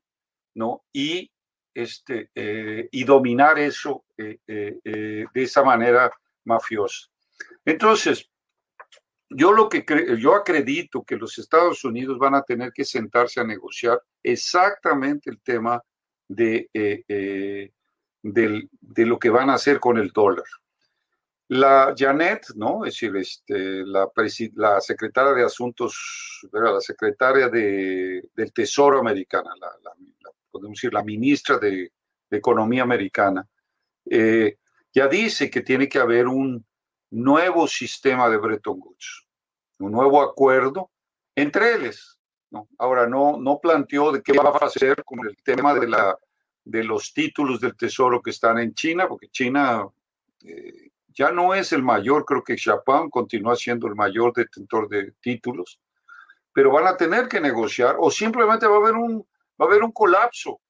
¿no? Y, este, eh, y dominar eso eh, de esa manera mafiosa. Entonces, yo lo que yo acredito que los Estados Unidos van a tener que sentarse a negociar exactamente el tema de, de lo que van a hacer con el dólar. La Janet, ¿no? Es decir, este, la, la secretaria de Asuntos, la secretaria de, del Tesoro americana, la, podemos decir, la ministra de, Economía americana, eh, ya dice que tiene que haber un nuevo sistema de Bretton Woods, un nuevo acuerdo entre ellos. Ahora, no, no planteó de qué va a hacer con el tema de, la, de los títulos del Tesoro que están en China, porque China... Eh, ya no es el mayor, creo que Japón continúa siendo el mayor detentor de títulos, pero van a tener que negociar o simplemente va a haber un, va a haber un colapso.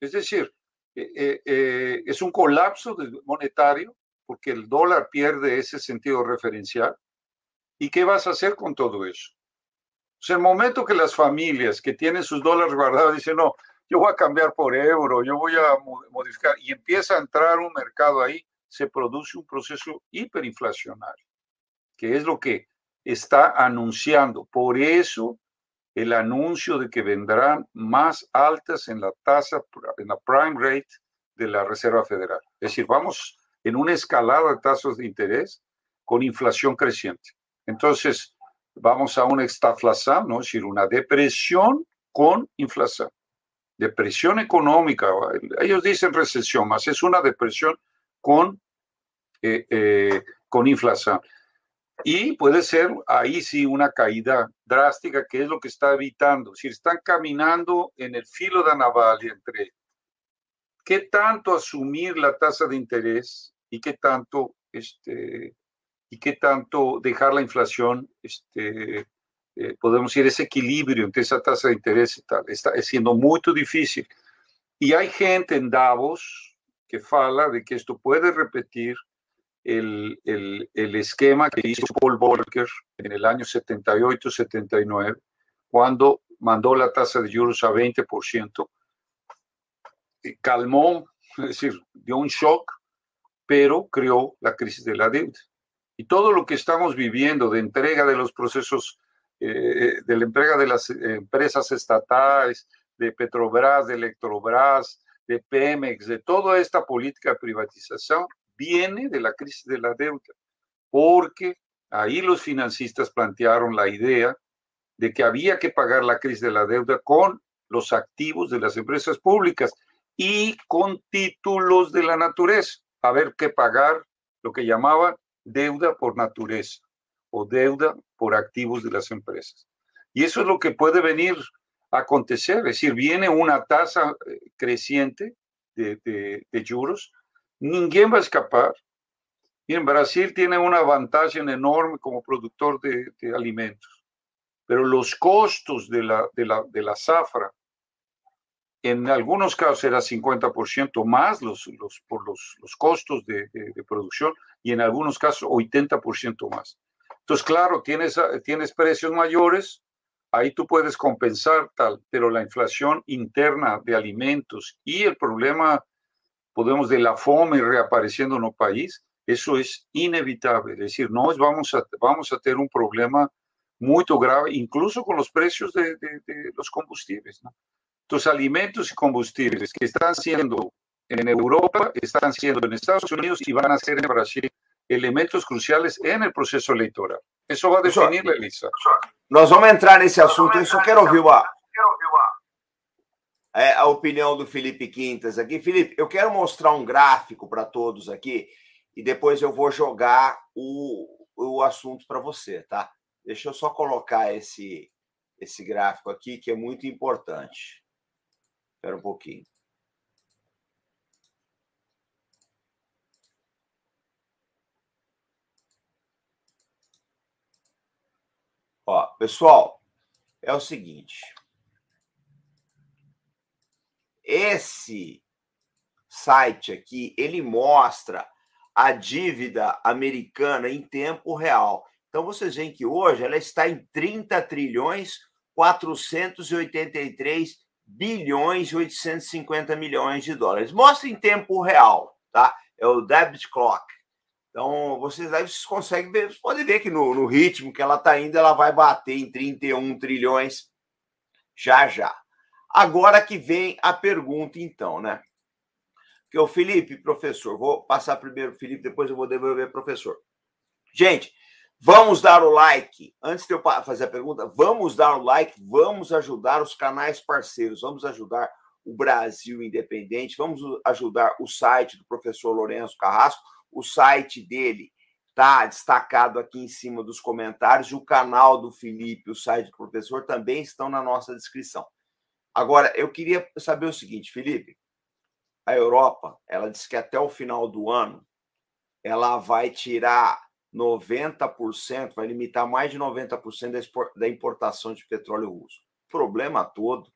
Es decir, eh, eh, eh, es un colapso monetario porque el dólar pierde ese sentido referencial. ¿Y qué vas a hacer con todo eso? Pues el momento que las familias que tienen sus dólares guardados dicen, no, yo voy a cambiar por euro, yo voy a modificar, y empieza a entrar un mercado ahí, se produce un proceso hiperinflacionario, que es lo que está anunciando. Por eso el anuncio de que vendrán más altas en la tasa, en la prime rate de la Reserva Federal. Es decir, vamos en una escalada de tasas de interés con inflación creciente. Entonces, vamos a una estaflación, ¿no? es decir, una depresión con inflación. Depresión económica, ellos dicen recesión, más es una depresión con, eh, eh, con inflación. Y puede ser ahí sí una caída drástica, que es lo que está evitando. Si están caminando en el filo de naval entre qué tanto asumir la tasa de interés y qué tanto, este, y qué tanto dejar la inflación, este, eh, podemos decir, ese equilibrio entre esa tasa de interés y tal, está siendo muy difícil. Y hay gente en Davos, que fala de que esto puede repetir el, el, el esquema que hizo Paul Volcker en el año 78-79, cuando mandó la tasa de juros a 20%, calmó, es decir, dio un shock, pero creó la crisis de la deuda. Y todo lo que estamos viviendo de entrega de los procesos, eh, de la entrega de las empresas estatales, de Petrobras, de Electrobras, de Pemex, de toda esta política de privatización, viene de la crisis de la deuda, porque ahí los financistas plantearon la idea de que había que pagar la crisis de la deuda con los activos de las empresas públicas y con títulos de la naturaleza, a ver qué pagar lo que llamaban deuda por naturaleza o deuda por activos de las empresas. Y eso es lo que puede venir acontecer, es decir, viene una tasa eh, creciente de, de, juros, ninguém va a escapar. Y en Brasil tiene una ventaja enorme como productor de, alimentos, pero los costos de la, de la, de la zafra, en algunos casos era 50% más los, los, por los, los costos de, de, producción y en algunos casos 80% más. Entonces, claro, tienes, tienes precios mayores, ahí tú puedes compensar tal, pero la inflación interna de alimentos y el problema, podemos, de la fome reapareciendo en el país, eso es inevitable. Es decir, no es, vamos, a, vamos a tener un problema muy grave, incluso con los precios de, los combustibles. ¿no? Entonces, alimentos y combustibles que están siendo en Europa, están siendo en Estados Unidos y van a ser en Brasil elementos cruciales en el proceso electoral. Eso va a definir la lista. Nós vamos entrar nesse assunto. Eu só quero ouvir a, é, a opinião do Felipe Quintas aqui. Felipe, eu quero mostrar um gráfico para todos aqui e depois eu vou jogar o, o assunto para você, tá? Deixa eu só colocar esse, esse gráfico aqui, que é muito importante. Espera um pouquinho. Ó, pessoal, é o seguinte. Esse site aqui, ele mostra a dívida americana em tempo real. Então, vocês veem que hoje ela está em 30 trilhões 483 bilhões e 850 milhões de dólares. Mostra em tempo real, tá? É o debit clock. Então, vocês aí vocês conseguem ver, vocês podem ver que no, no ritmo que ela está indo, ela vai bater em 31 trilhões já já. Agora que vem a pergunta, então, né? Que o Felipe, professor, vou passar primeiro o Felipe, depois eu vou devolver o professor. Gente, vamos dar o like. Antes de eu fazer a pergunta, vamos dar o like, vamos ajudar os canais parceiros, vamos ajudar o Brasil Independente, vamos ajudar o site do professor Lourenço Carrasco. O site dele está destacado aqui em cima dos comentários. O canal do Felipe, o site do professor também estão na nossa descrição. Agora, eu queria saber o seguinte, Felipe. A Europa, ela disse que até o final do ano ela vai tirar 90%, vai limitar mais de 90% da importação de petróleo russo. O problema todo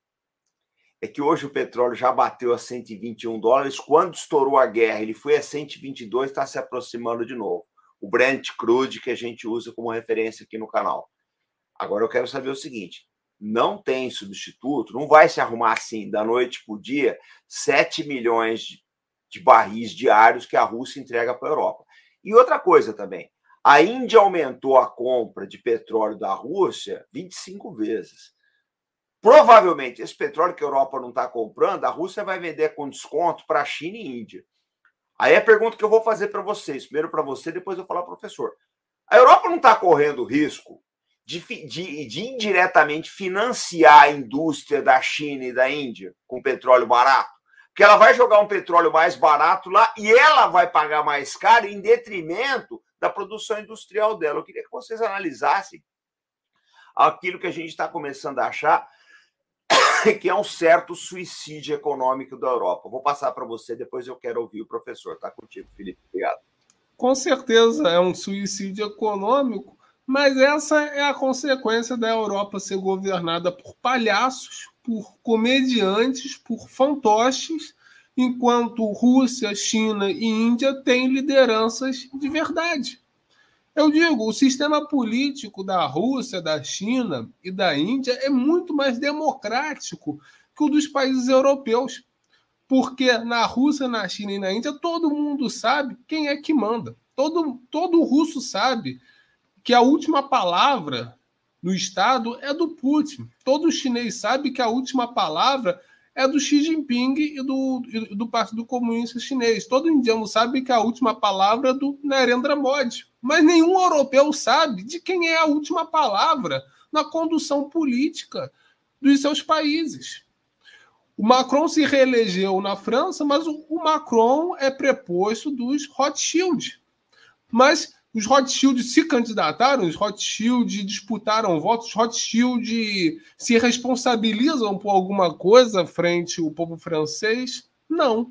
é que hoje o petróleo já bateu a 121 dólares. Quando estourou a guerra, ele foi a 122, está se aproximando de novo. O Brent Crude, que a gente usa como referência aqui no canal. Agora eu quero saber o seguinte: não tem substituto, não vai se arrumar assim da noite para o dia 7 milhões de, de barris diários que a Rússia entrega para a Europa. E outra coisa também, a Índia aumentou a compra de petróleo da Rússia 25 vezes. Provavelmente, esse petróleo que a Europa não está comprando, a Rússia vai vender com desconto para a China e Índia. Aí a pergunta que eu vou fazer para vocês, primeiro para você, depois eu falar professor. A Europa não está correndo risco de, de, de, indiretamente financiar a indústria da China e da Índia com petróleo barato? Porque ela vai jogar um petróleo mais barato lá e ela vai pagar mais caro em detrimento da produção industrial dela. Eu queria que vocês analisassem aquilo que a gente está começando a achar que é um certo suicídio econômico da Europa. Vou passar para você, depois eu quero ouvir o professor. Está contigo, Felipe. Obrigado. Com certeza é um suicídio econômico, mas essa é a consequência da Europa ser governada por palhaços, por comediantes, por fantoches, enquanto Rússia, China e Índia têm lideranças de verdade. Eu digo, o sistema político da Rússia, da China e da Índia é muito mais democrático que o dos países europeus. Porque na Rússia, na China e na Índia, todo mundo sabe quem é que manda. Todo, todo russo sabe que a última palavra no Estado é do Putin. Todo chinês sabe que a última palavra é do Xi Jinping e do, e do Partido Comunista Chinês. Todo indiano sabe que a última palavra é do Narendra Modi. Mas nenhum europeu sabe de quem é a última palavra na condução política dos seus países. O Macron se reelegeu na França, mas o Macron é preposto dos Rothschild. Mas os Rothschild se candidataram, os Rothschild disputaram votos, os Rothschild se responsabilizam por alguma coisa frente ao povo francês? Não.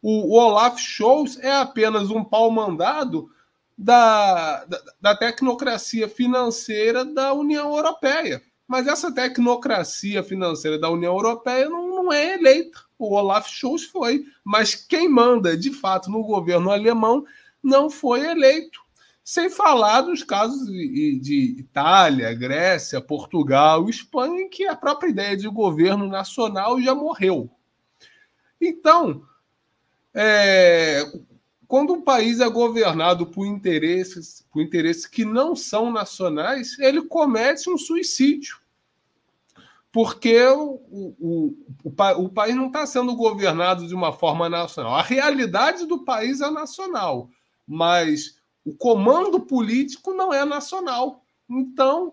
O, Olaf Scholz é apenas um pau mandado da, da, da tecnocracia financeira da União Europeia. Mas essa tecnocracia financeira da União Europeia não, não é eleita. O Olaf Scholz foi. Mas quem manda, de fato, no governo alemão não foi eleito. Sem falar dos casos de, de Itália, Grécia, Portugal, Espanha, em que a própria ideia de governo nacional já morreu. Então, é, quando um país é governado por interesses, por interesses que não são nacionais, ele comete um suicídio. Porque o, o, o, o país não está sendo governado de uma forma nacional. A realidade do país é nacional, mas o comando político não é nacional. Então,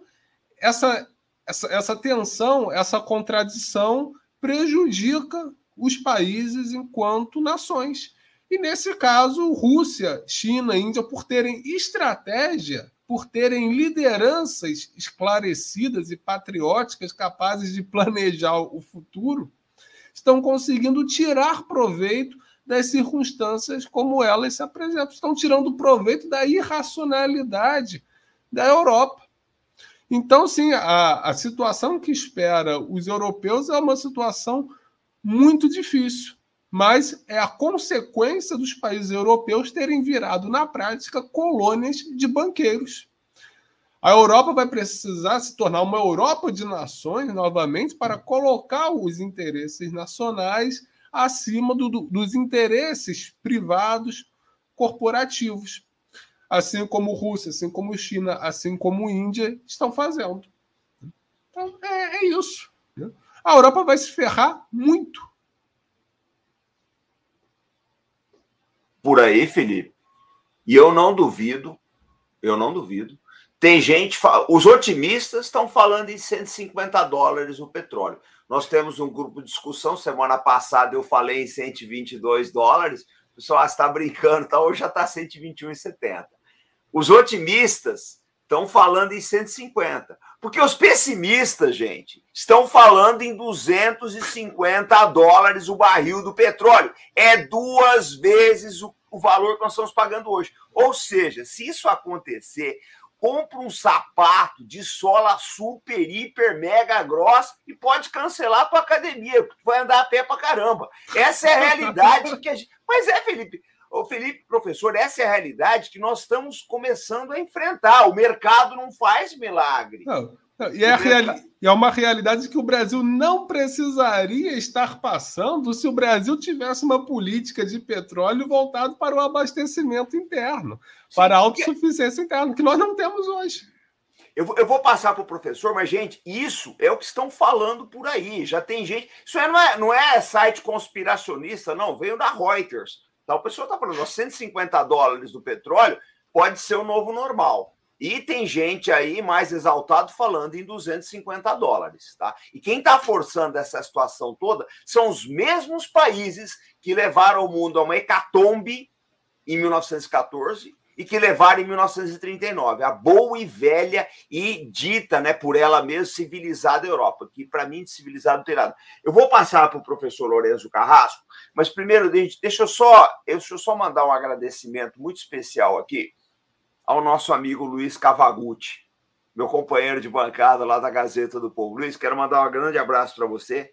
essa, essa, essa tensão, essa contradição prejudica os países enquanto nações. E nesse caso, Rússia, China, Índia, por terem estratégia, por terem lideranças esclarecidas e patrióticas capazes de planejar o futuro, estão conseguindo tirar proveito das circunstâncias como elas se apresentam. Estão tirando proveito da irracionalidade da Europa. Então, sim, a, a situação que espera os europeus é uma situação muito difícil. mas é a consequência dos países europeus terem virado, na prática, colônias de banqueiros. A Europa vai precisar se tornar uma Europa de nações novamente para colocar os interesses nacionais acima do, do, dos interesses privados corporativos, assim como Rússia, assim como China, assim como Índia estão fazendo. Então, é, é isso. Né? A Europa vai se ferrar muito por aí, Felipe. E eu não duvido, eu não duvido. Tem gente, os otimistas estão falando em 150 dólares o petróleo. Nós temos um grupo de discussão. Semana passada eu falei em 122 dólares. O pessoal está brincando, tá? hoje já está 121,70. Os otimistas estão falando em 150. Porque os pessimistas, gente, estão falando em 250 dólares o barril do petróleo. É duas vezes o, o valor que nós estamos pagando hoje. Ou seja, se isso acontecer, compra um sapato de sola super, hiper, mega grossa e pode cancelar a tua academia, porque tu vai andar a pé pra caramba. Essa é a realidade que a gente. Mas é, Felipe, Ô, Felipe, professor, essa é a realidade que nós estamos começando a enfrentar. O mercado não faz milagre. Não, e, é reali... e é uma realidade que o Brasil não precisaria estar passando se o Brasil tivesse uma política de petróleo voltado para o abastecimento interno, para a autossuficiência interna, que nós não temos hoje. Eu vou, eu vou passar para o professor, mas, gente, isso é o que estão falando por aí. Já tem gente. Isso não, é, não é site conspiracionista, não. Veio da Reuters. Então, o pessoal está falando, 150 dólares do petróleo pode ser o novo normal. E tem gente aí mais exaltado falando em 250 dólares, tá? E quem está forçando essa situação toda são os mesmos países que levaram o mundo a uma hecatombe em 1914 e que levaram em 1939, a boa e velha e dita né, por ela mesma civilizada Europa, que para mim de civilizado não tem nada. Eu vou passar para o professor Lourenço Carrasco, mas primeiro, deixa eu, só, deixa eu só mandar um agradecimento muito especial aqui ao nosso amigo Luiz Cavagutti, meu companheiro de bancada lá da Gazeta do Povo. Luiz, quero mandar um grande abraço para você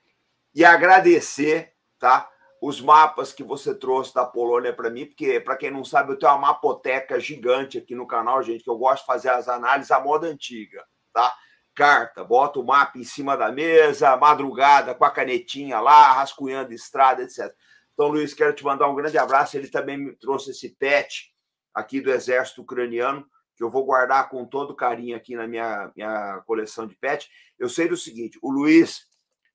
e agradecer, tá? os mapas que você trouxe da Polônia para mim, porque, para quem não sabe, eu tenho uma mapoteca gigante aqui no canal, gente, que eu gosto de fazer as análises à moda antiga, tá? Carta, bota o mapa em cima da mesa, madrugada, com a canetinha lá, rascunhando estrada, etc. Então, Luiz, quero te mandar um grande abraço. Ele também me trouxe esse pet aqui do exército ucraniano, que eu vou guardar com todo carinho aqui na minha, minha coleção de pet. Eu sei do seguinte, o Luiz,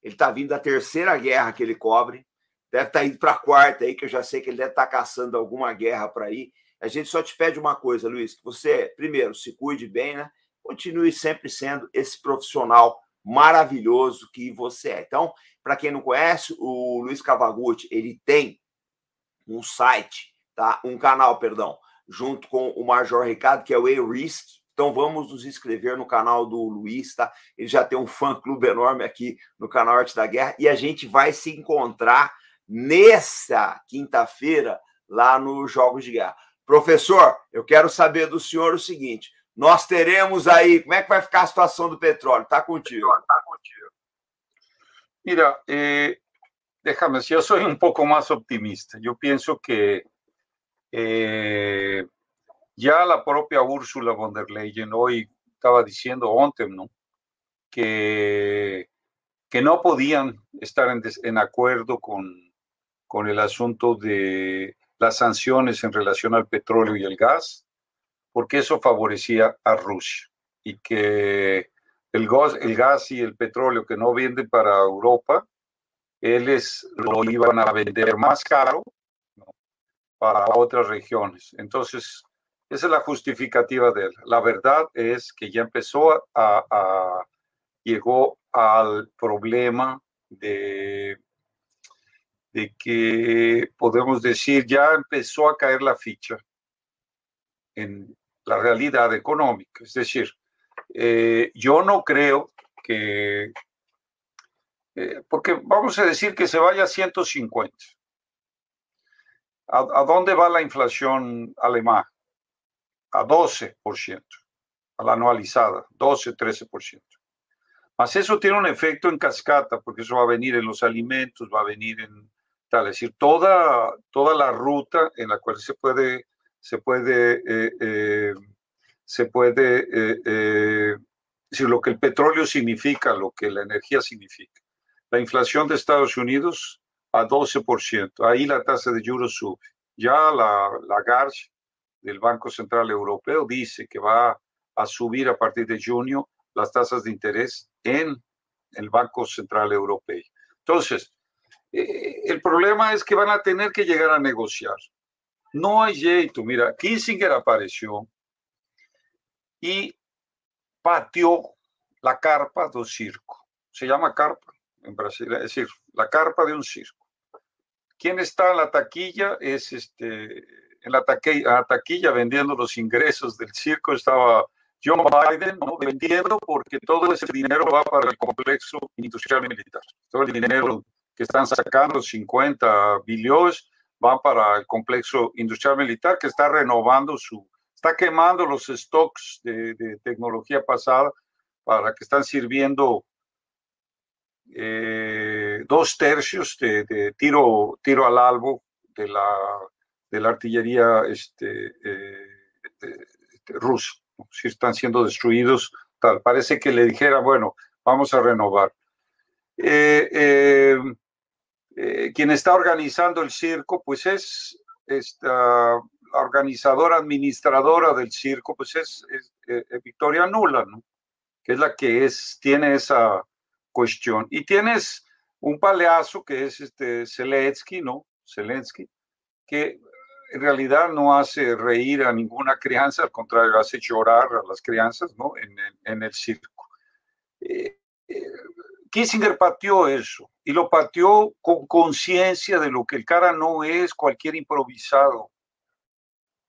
ele está vindo da terceira guerra que ele cobre, deve estar tá indo para a quarta aí, que eu já sei que ele deve estar tá caçando alguma guerra para ir. A gente só te pede uma coisa, Luiz, que você, primeiro, se cuide bem, né? Continue sempre sendo esse profissional maravilhoso que você é. Então, para quem não conhece, o Luiz Cavagutti, ele tem um site, tá? Um canal, perdão, junto com o Major Ricardo, que é o A-Risk. Então vamos nos inscrever no canal do Luiz, tá? Ele já tem um fã-clube enorme aqui no canal Arte da Guerra e a gente vai se encontrar nessa quinta-feira lá nos Jogos de Guerra. Professor, eu quero saber do senhor o seguinte: nós teremos aí, como é que vai ficar a situação do petróleo? Está contigo. Está contigo. Mira, eh, déjame, yo soy un poco más optimista. Yo pienso que eh, ya la propia Úrsula von der Leyen hoy estaba diciendo, ontem, ¿no? Que, que no podían estar en, en acuerdo con, con el asunto de las sanciones en relación al petróleo y el gas, porque eso favorecía a Rusia y que el gas, el gas y el petróleo que no venden para Europa, ellos lo iban a vender más caro para otras regiones. Entonces, esa es la justificativa de él. La verdad es que ya empezó a, a llegó al problema de de que podemos decir ya empezó a caer la ficha en la realidad económica. Es decir, eh, yo no creo que, eh, porque vamos a decir que se vaya a 150. ¿A, ¿A, dónde va la inflación alemana? A 12%, a la anualizada, 12, 13%. Más eso tiene un efecto en cascata, porque eso va a venir en los alimentos, va a venir en tal, es decir, toda, toda la ruta en la cual se puede, se puede, eh, eh, se puede eh, decir lo que el petróleo significa, lo que la energía significa. La inflación de Estados Unidos a 12%, ahí la tasa de juros sube. Ya la, la GARCH del Banco Central Europeo dice que va a subir a partir de junio las tasas de interés en el Banco Central Europeo. Entonces, eh, el problema es que van a tener que llegar a negociar. No hay jeito. Mira, Kissinger apareció y pateó la carpa del circo. Se llama carpa en Brasil, es decir, la carpa de un circo. ¿Quién está en la taquilla? Es este, en la taquilla, taquilla vendiendo los ingresos del circo estaba John Biden ¿no? vendiendo porque todo ese dinero va para el complejo industrial militar. Todo el dinero que están sacando, 50 billones, van para el complejo industrial militar que está renovando su, está quemando los stocks de, tecnología pasada para que están sirviendo eh, dos tercios de, tiro, tiro al albo de la, de la artillería este, eh, rusa. Si están siendo destruidos, tal. Parece que le dijera, bueno, vamos a renovar. Eh, quien está organizando el circo, pues es esta organizadora, administradora del circo, pues es, Victoria Nula, ¿no? Que es la que es, tiene esa cuestión. Y tienes un paleazo que es este Zelensky, ¿no? Zelensky, que en realidad no hace reír a ninguna crianza, al contrario, hace llorar a las crianzas, ¿no? En, en, el circo. Eh, eh, Kissinger pateó eso y lo pateó con conciencia de lo que el cara no es cualquier improvisado.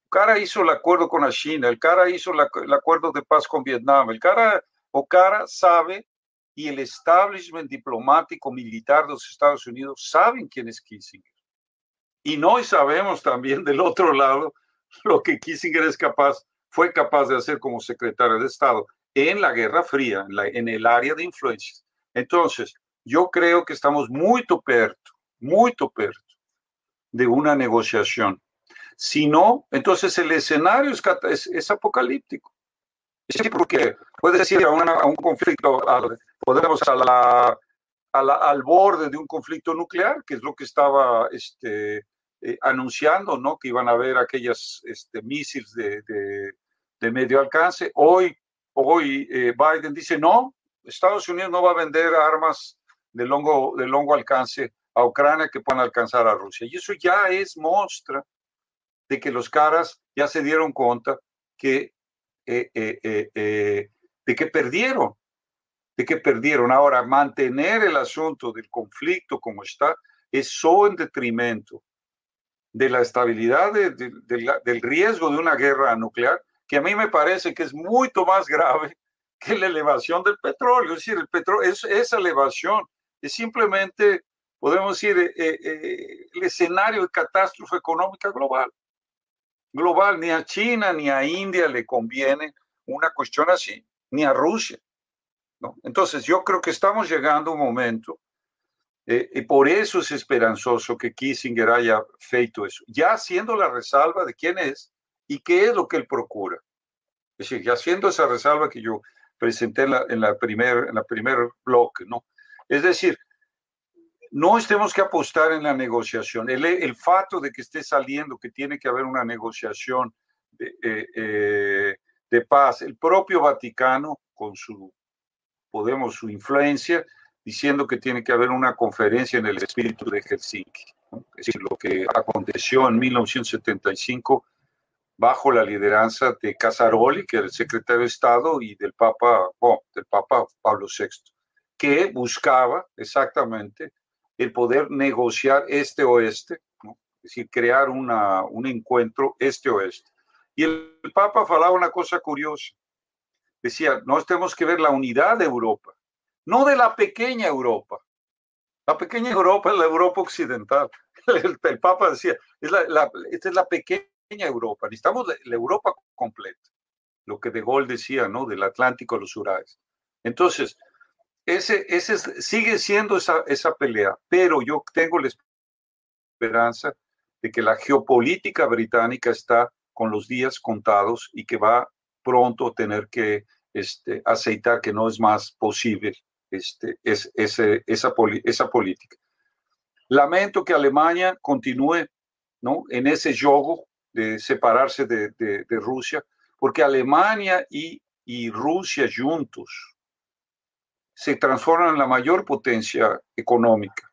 El cara hizo el acuerdo con la China, el cara hizo el acuerdo de paz con Vietnam, el cara o cara sabe y el establishment diplomático militar de los Estados Unidos saben quién es Kissinger. Y no sabemos también del otro lado lo que Kissinger es capaz, fue capaz de hacer como secretario de Estado en la Guerra Fría, en, el área de influencias. Entonces, yo creo que estamos muy perto, muy perto de una negociación. Si no, entonces el escenario es, es apocalíptico. Sí, porque puede decir a, a un conflicto, podemos a al borde de un conflicto nuclear, que es lo que estaba este, eh, anunciando, ¿no? Que iban a haber aquellas este, misiles de, de, medio alcance. Hoy, hoy eh, Biden dice, no, Estados Unidos no va a vender armas de longo, de longo alcance a Ucrania que puedan alcanzar a Rusia. Y eso ya es muestra de que los caras ya se dieron cuenta que eh, de que perdieron, de que perdieron. Ahora, mantener el asunto del conflicto como está es solo en detrimento de la estabilidad del riesgo de una guerra nuclear, que a mí me parece que es mucho más grave que la elevación del petróleo. Es decir, el petróleo, es, esa elevación es simplemente, podemos decir, el escenario de catástrofe económica global global. Ni a China ni a India le conviene una cuestión así, ni a Rusia. ¿No? Entonces yo creo que estamos llegando a un momento, eh, y por eso es esperanzoso que Kissinger haya feito eso, ya haciendo la resalva de quién es y qué es lo que él procura. Es decir, ya haciendo esa resalva que yo presenté en la, en la primer, en la primer bloque, ¿no? Es decir, no tenemos que apostar en la negociación. El, el fato de que esté saliendo, que tiene que haber una negociación de, eh, eh, de paz, el propio Vaticano, con su, podemos, su influencia, diciendo que tiene que haber una conferencia en el espíritu de Helsinki. Es decir, lo que aconteció en 1975 bajo la lideranza de Casaroli, que era el secretario de Estado, y del Papa, del Papa Pablo VI, que buscaba exactamente el poder negociar este-oeste, es decir, crear una, un encuentro este-oeste. Y el, Papa hablaba una cosa curiosa. Decía, no tenemos que ver la unidad de Europa, no de la pequeña Europa. La pequeña Europa es la Europa occidental. El, Papa decía, es la, esta es la pequeña Europa, necesitamos la, la, Europa completa. Lo que De Gaulle decía, ¿no? Del Atlántico a los Urales. Entonces, ese, ese sigue siendo esa, esa pelea, pero yo tengo la esperanza de que la geopolítica británica está con los días contados y que va pronto tener que este, aceitar que no es más posible este, es, esa, esa política. Lamento que Alemania continúe ¿no? en ese yogo de separarse de, de, Rusia, porque Alemania y, y Rusia juntos se transforman en la mayor potencia económica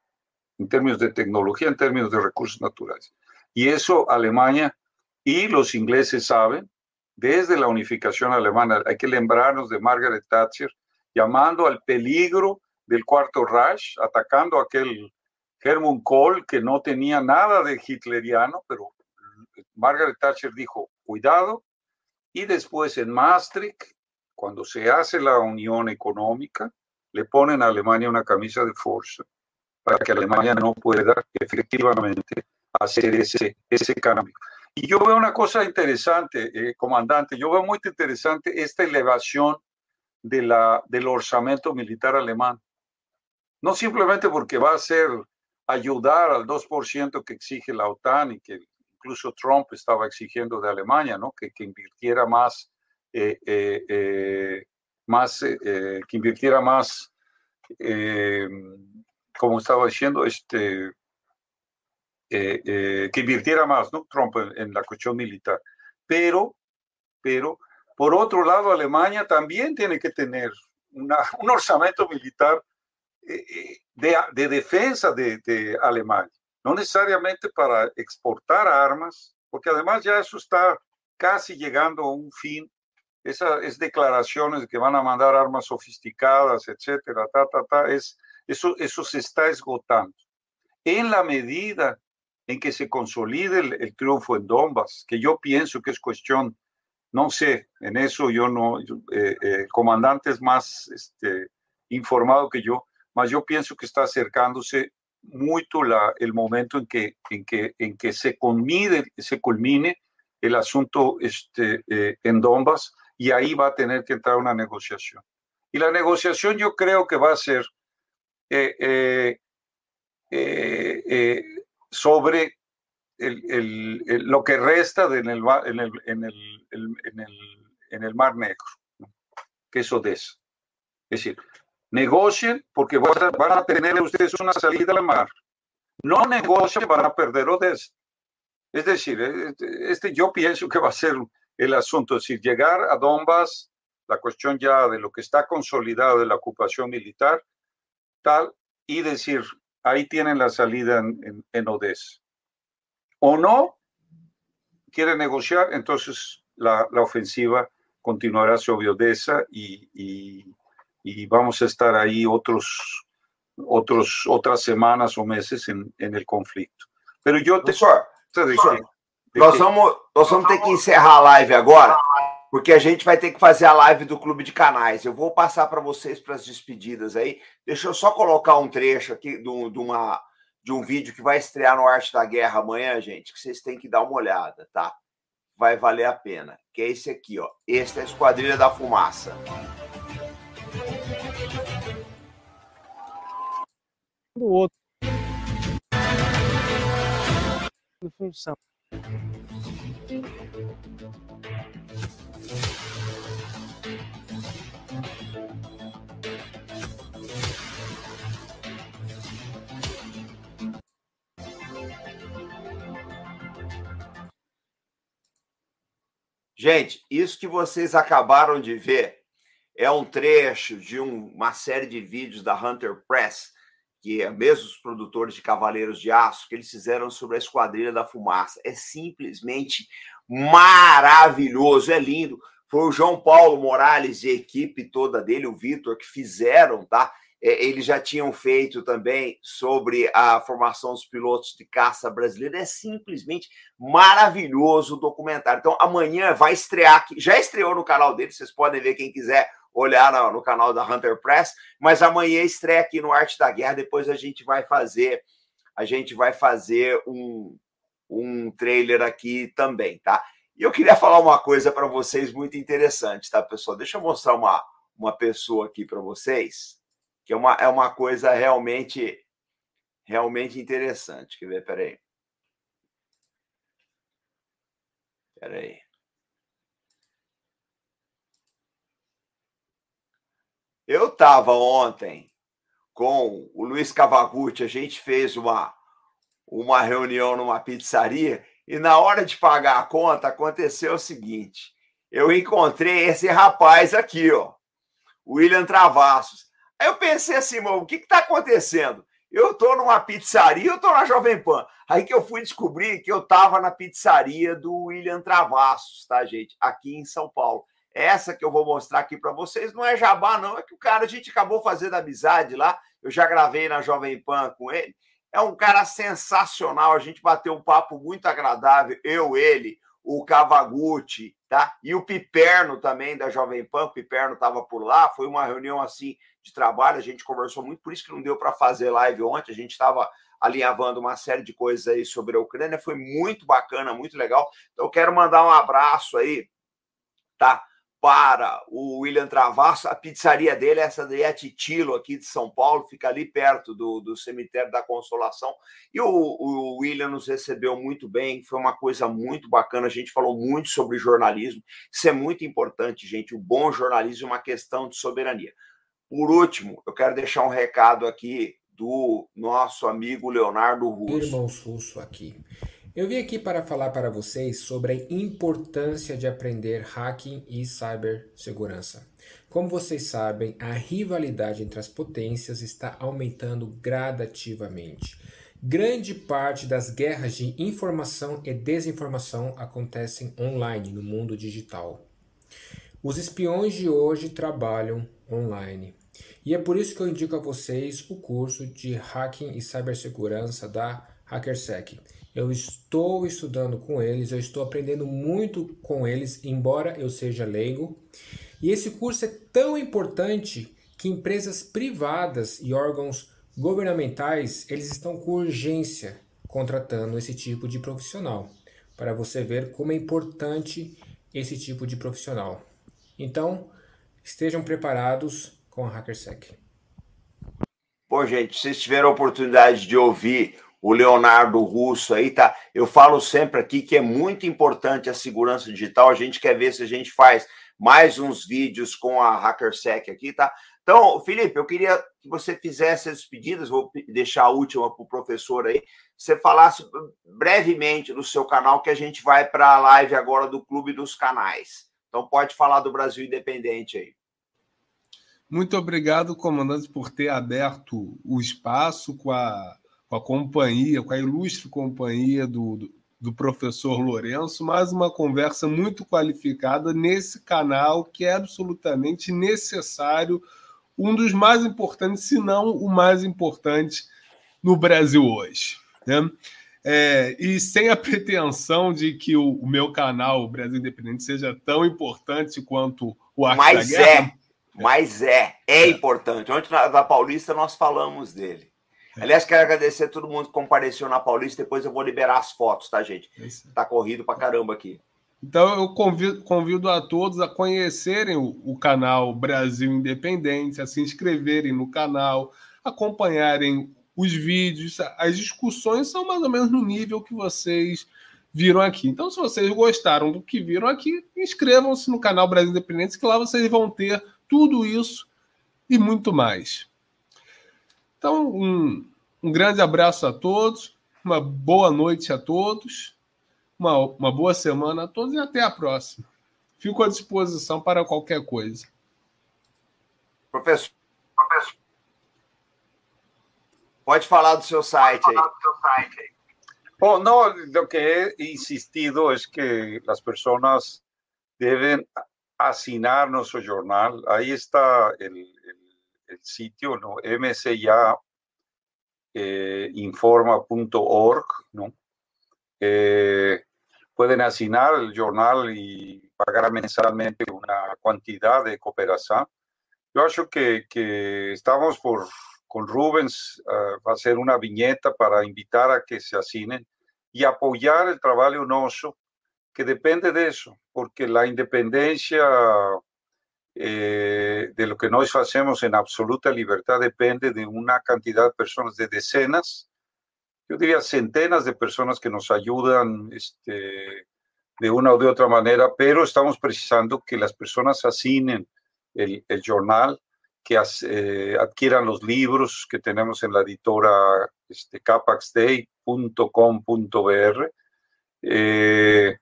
en términos de tecnología, en términos de recursos naturales. Y eso Alemania y los ingleses saben desde la unificación alemana. Hay que lembrarnos de Margaret Thatcher llamando al peligro del cuarto Reich, atacando a aquel Hermann Kohl que no tenía nada de hitleriano, pero Margaret Thatcher dijo, cuidado. Y después en Maastricht, cuando se hace la unión económica, le ponen a Alemania una camisa de fuerza para que Alemania no pueda efectivamente hacer ese, ese cambio. Y yo veo una cosa interesante, eh, comandante, yo veo muy interesante esta elevación de la, del orzamento militar alemán. No simplemente porque va a ser ayudar al 2% que exige la OTAN y que incluso Trump estaba exigiendo de Alemania, ¿no? Que, que invirtiera más, eh, eh, más que invirtiera más, como estaba diciendo, este, eh, eh, que invirtiera más, ¿no? Trump en, la cuestión militar. Pero, pero, por otro lado, Alemania también tiene que tener una, un orzamento militar eh, de, de, defensa de, de, Alemania, no necesariamente para exportar armas, porque además ya eso está casi llegando a un fin. Esas declaraciones de que van a mandar armas sofisticadas, etcétera, ta, ta, ta, es, eso, eso se está esgotando. En la medida en que se consolide el, triunfo en Donbass, que yo pienso que es cuestión, no sé, en eso yo no, eh, eh, el comandante es más este, informado que yo, mas yo pienso que está acercándose mucho la, el momento en que, en que, en que se, culmine, se culmine el asunto este, eh, en Donbass y ahí va a tener que entrar una negociación. Y la negociación yo creo que va a ser eh, eh, sobre el, lo que resta de en, el, en, el, en, el, en, el, Mar Negro, que es Odessa. Es decir, negocien porque van a tener ustedes una salida al mar. No negocien, van a perder Odessa. Es decir, eh, este yo pienso que va a ser el asunto, es decir, llegar a Donbass, la cuestión ya de lo que está consolidado de la ocupación militar, tal, y decir, ahí tienen la salida en, en, Odessa. O no, quiere negociar, entonces la, la ofensiva continuará sobre Odessa y, y, y, vamos a estar ahí otros, otros, otras semanas o meses en, en el conflicto. Pero yo te... Professor, nós, vamos, nós vamos ter que encerrar a live agora. Porque a gente vai ter que fazer a live do Clube de Canais. Eu vou passar para vocês para as despedidas aí. Deixa eu só colocar um trecho aqui de, uma, de um vídeo que vai estrear no Arte da Guerra amanhã, gente, que vocês têm que dar uma olhada, tá? Vai valer a pena. Que é esse aqui, ó. Este é a Esquadrilha da Fumaça. Do outro. Função. Gente, isso que vocês acabaram de ver é um trecho de um, uma série de vídeos da Hunter Press, que é mesmo os produtores de Cavaleiros de Aço, que eles fizeram sobre a Esquadrilha da Fumaça. É simplesmente maravilhoso, é lindo. Foi o João Paulo Morales e a equipe toda dele, o Vitor, que fizeram, tá? É, eles já tinham feito também sobre a formação dos pilotos de caça brasileira. É simplesmente maravilhoso o documentário. Então, amanhã vai estrear aqui. Já estreou no canal dele, vocês podem ver quem quiser olhar no, no canal da Hunter Press. Mas amanhã estreia aqui no Arte da Guerra. Depois a gente vai fazer, a gente vai fazer um, um trailer aqui também, tá? E eu queria falar uma coisa para vocês muito interessante, tá, pessoal? Deixa eu mostrar uma, uma pessoa aqui para vocês que é uma, é uma coisa realmente realmente interessante. Quer ver? Peraí. Peraí. Eu estava ontem com o Luiz Cavagucci, a gente fez uma, uma reunião numa pizzaria e na hora de pagar a conta aconteceu o seguinte: eu encontrei esse rapaz aqui, ó, William Travassos. Aí eu pensei assim, o que está acontecendo? Eu estou numa pizzaria, eu estou na Jovem Pan. Aí que eu fui descobrir que eu estava na pizzaria do William Travassos, tá, gente? Aqui em São Paulo. Essa que eu vou mostrar aqui para vocês não é jabá, não. É que o cara, a gente acabou fazendo amizade lá. Eu já gravei na Jovem Pan com ele. É um cara sensacional. A gente bateu um papo muito agradável. Eu, ele, o Cavagutti, tá? E o Piperno também da Jovem Pan. O Piperno estava por lá. Foi uma reunião assim de trabalho. A gente conversou muito, por isso que não deu para fazer live ontem. A gente estava alinhavando uma série de coisas aí sobre a Ucrânia. Foi muito bacana, muito legal. Então, quero mandar um abraço aí, tá? Para o William Travasso. A pizzaria dele, essa daí é Titilo, aqui de São Paulo, fica ali perto do, do cemitério da Consolação. E o, o, William nos recebeu muito bem, foi uma coisa muito bacana. A gente falou muito sobre jornalismo. Isso é muito importante, gente. O bom jornalismo é uma questão de soberania. Por último, eu quero deixar um recado aqui do nosso amigo Leonardo Russo. Irmãos Russo aqui. Eu vim aqui para falar para vocês sobre a importância de aprender hacking e cibersegurança. Como vocês sabem, a rivalidade entre as potências está aumentando gradativamente. Grande parte das guerras de informação e desinformação acontecem online no mundo digital. Os espiões de hoje trabalham online. E é por isso que eu indico a vocês o curso de hacking e cibersegurança da HackerSec eu estou estudando com eles, eu estou aprendendo muito com eles, embora eu seja leigo. E esse curso é tão importante que empresas privadas e órgãos governamentais, eles estão com urgência contratando esse tipo de profissional, para você ver como é importante esse tipo de profissional. Então, estejam preparados com a HackerSec. Bom, gente, vocês tiveram a oportunidade de ouvir o Leonardo Russo aí, tá? Eu falo sempre aqui que é muito importante a segurança digital. A gente quer ver se a gente faz mais uns vídeos com a HackerSec aqui, tá? Então, Felipe, eu queria que você fizesse as despedidas, vou deixar a última para o professor aí, você falasse brevemente do seu canal, que a gente vai para a live agora do Clube dos Canais. Então, pode falar do Brasil Independente aí. Muito obrigado, comandante, por ter aberto o espaço com a com a companhia, com a ilustre companhia do, do, do professor Lourenço, mais uma conversa muito qualificada nesse canal que é absolutamente necessário, um dos mais importantes, se não o mais importante no Brasil hoje. Né? É, e sem a pretensão de que o, o, meu canal, o Brasil Independente, seja tão importante quanto o Arte Mas da Guerra. é, mas é, é, é importante. Ontem na, na Paulista nós falamos dele. Aliás, quero agradecer a todo mundo que compareceu na Paulista. Depois eu vou liberar as fotos, tá, gente? É tá corrido pra caramba aqui. Então eu convido, convido a todos a conhecerem o, o, canal Brasil Independente, a se inscreverem no canal, acompanharem os vídeos. As discussões são mais ou menos no nível que vocês viram aqui. Então, se vocês gostaram do que viram aqui, inscrevam-se no canal Brasil Independente, que lá vocês vão ter tudo isso e muito mais. Então, um, um grande abraço a todos, uma boa noite a todos, uma, uma boa semana a todos e até a próxima. Fico à disposição para qualquer coisa. Professor, professor. pode falar do seu site aí. Oh, no, lo que he insistido es que las personas deben asignar nuestro jornal. Ahí está el, el el sitio, ¿no? Eh, ¿no? Eh, pueden asignar el jornal y pagar mensualmente una cantidad de cooperación. Yo acho que, estamos por, con Rubens, uh, va a ser una viñeta para invitar a que se asignen y apoyar el trabajo nuestro, que depende de eso, porque la independencia eh, de lo que nos hacemos en absoluta libertad depende de una cantidad de personas, de decenas, yo diría centenas de personas que nos ayudan este, de una o de otra manera, pero estamos precisando que las personas asinen el, el jornal, que eh, adquieran los libros que tenemos en la editora este, capaxday.com.br, eh,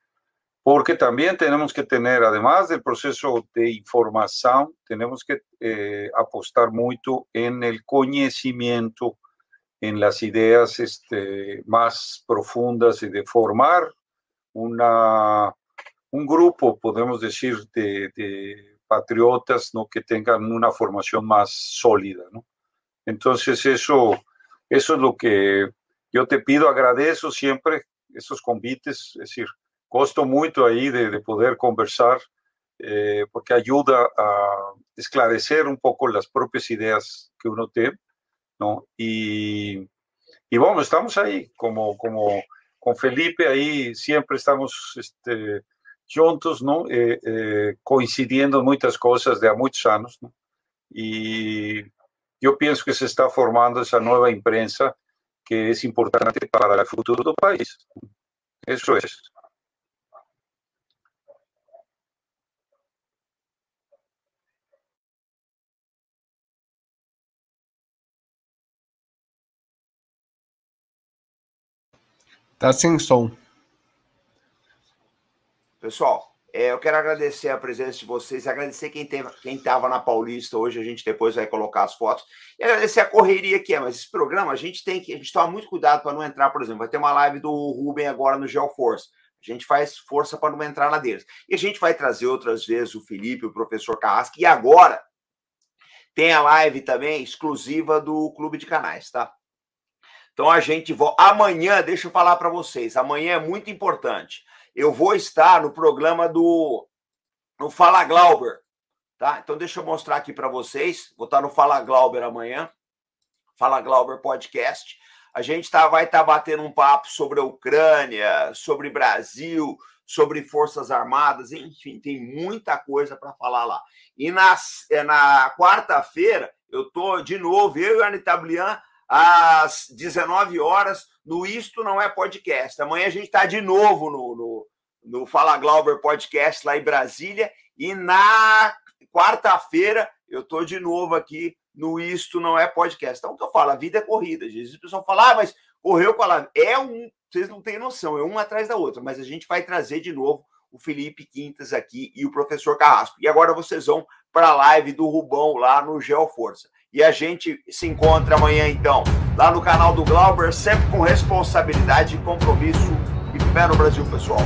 porque también tenemos que tener, además del proceso de información, tenemos que eh, apostar mucho en el conocimiento, en las ideas este, más profundas y de formar una, un grupo, podemos decir, de, de patriotas ¿no? que tengan una formación más sólida. ¿no? Entonces, eso, eso es lo que yo te pido, agradezco siempre esos convites, es decir, costo mucho ahí de, de poder conversar, eh, porque ayuda a esclarecer un poco las propias ideas que uno tiene, ¿no? Y, y bueno, estamos ahí, como, como con Felipe ahí siempre estamos este, juntos, ¿no? Eh, eh, coincidiendo en muchas cosas de a muchos años, ¿no? Y yo pienso que se está formando esa nueva imprensa que es importante para el futuro del país. Eso es. Tá sem som. Pessoal, é, eu quero agradecer a presença de vocês, agradecer quem estava quem na Paulista hoje, a gente depois vai colocar as fotos, e agradecer a correria que é, mas esse programa a gente tem que, a gente toma muito cuidado para não entrar, por exemplo, vai ter uma live do Ruben agora no GeoForce, a gente faz força para não entrar na deles. E a gente vai trazer outras vezes o Felipe, o professor Carrasco, e agora tem a live também exclusiva do Clube de Canais, tá? Então a gente volta. Amanhã, deixa eu falar para vocês, amanhã é muito importante. Eu vou estar no programa do no Fala Glauber, tá? Então deixa eu mostrar aqui para vocês. Vou estar no Fala Glauber amanhã. Fala Glauber Podcast. A gente tá, vai estar tá batendo um papo sobre a Ucrânia, sobre Brasil, sobre Forças Armadas, enfim, tem muita coisa para falar lá. E na, na quarta-feira, eu tô de novo, eu e a Anitta Blian, às 19 horas no Isto Não É Podcast. Amanhã a gente está de novo no, no, no Fala Glauber Podcast lá em Brasília. E na quarta-feira eu estou de novo aqui no Isto Não É Podcast. Então, o que eu falo? A vida é corrida. Às vezes o pessoal fala, ah, mas correu com a. É um, vocês não têm noção, é um atrás da outra. Mas a gente vai trazer de novo o Felipe Quintas aqui e o professor Carrasco. E agora vocês vão para a live do Rubão lá no Geoforça. E a gente se encontra amanhã, então, lá no canal do Glauber, sempre com responsabilidade, compromisso e fé no Brasil, pessoal.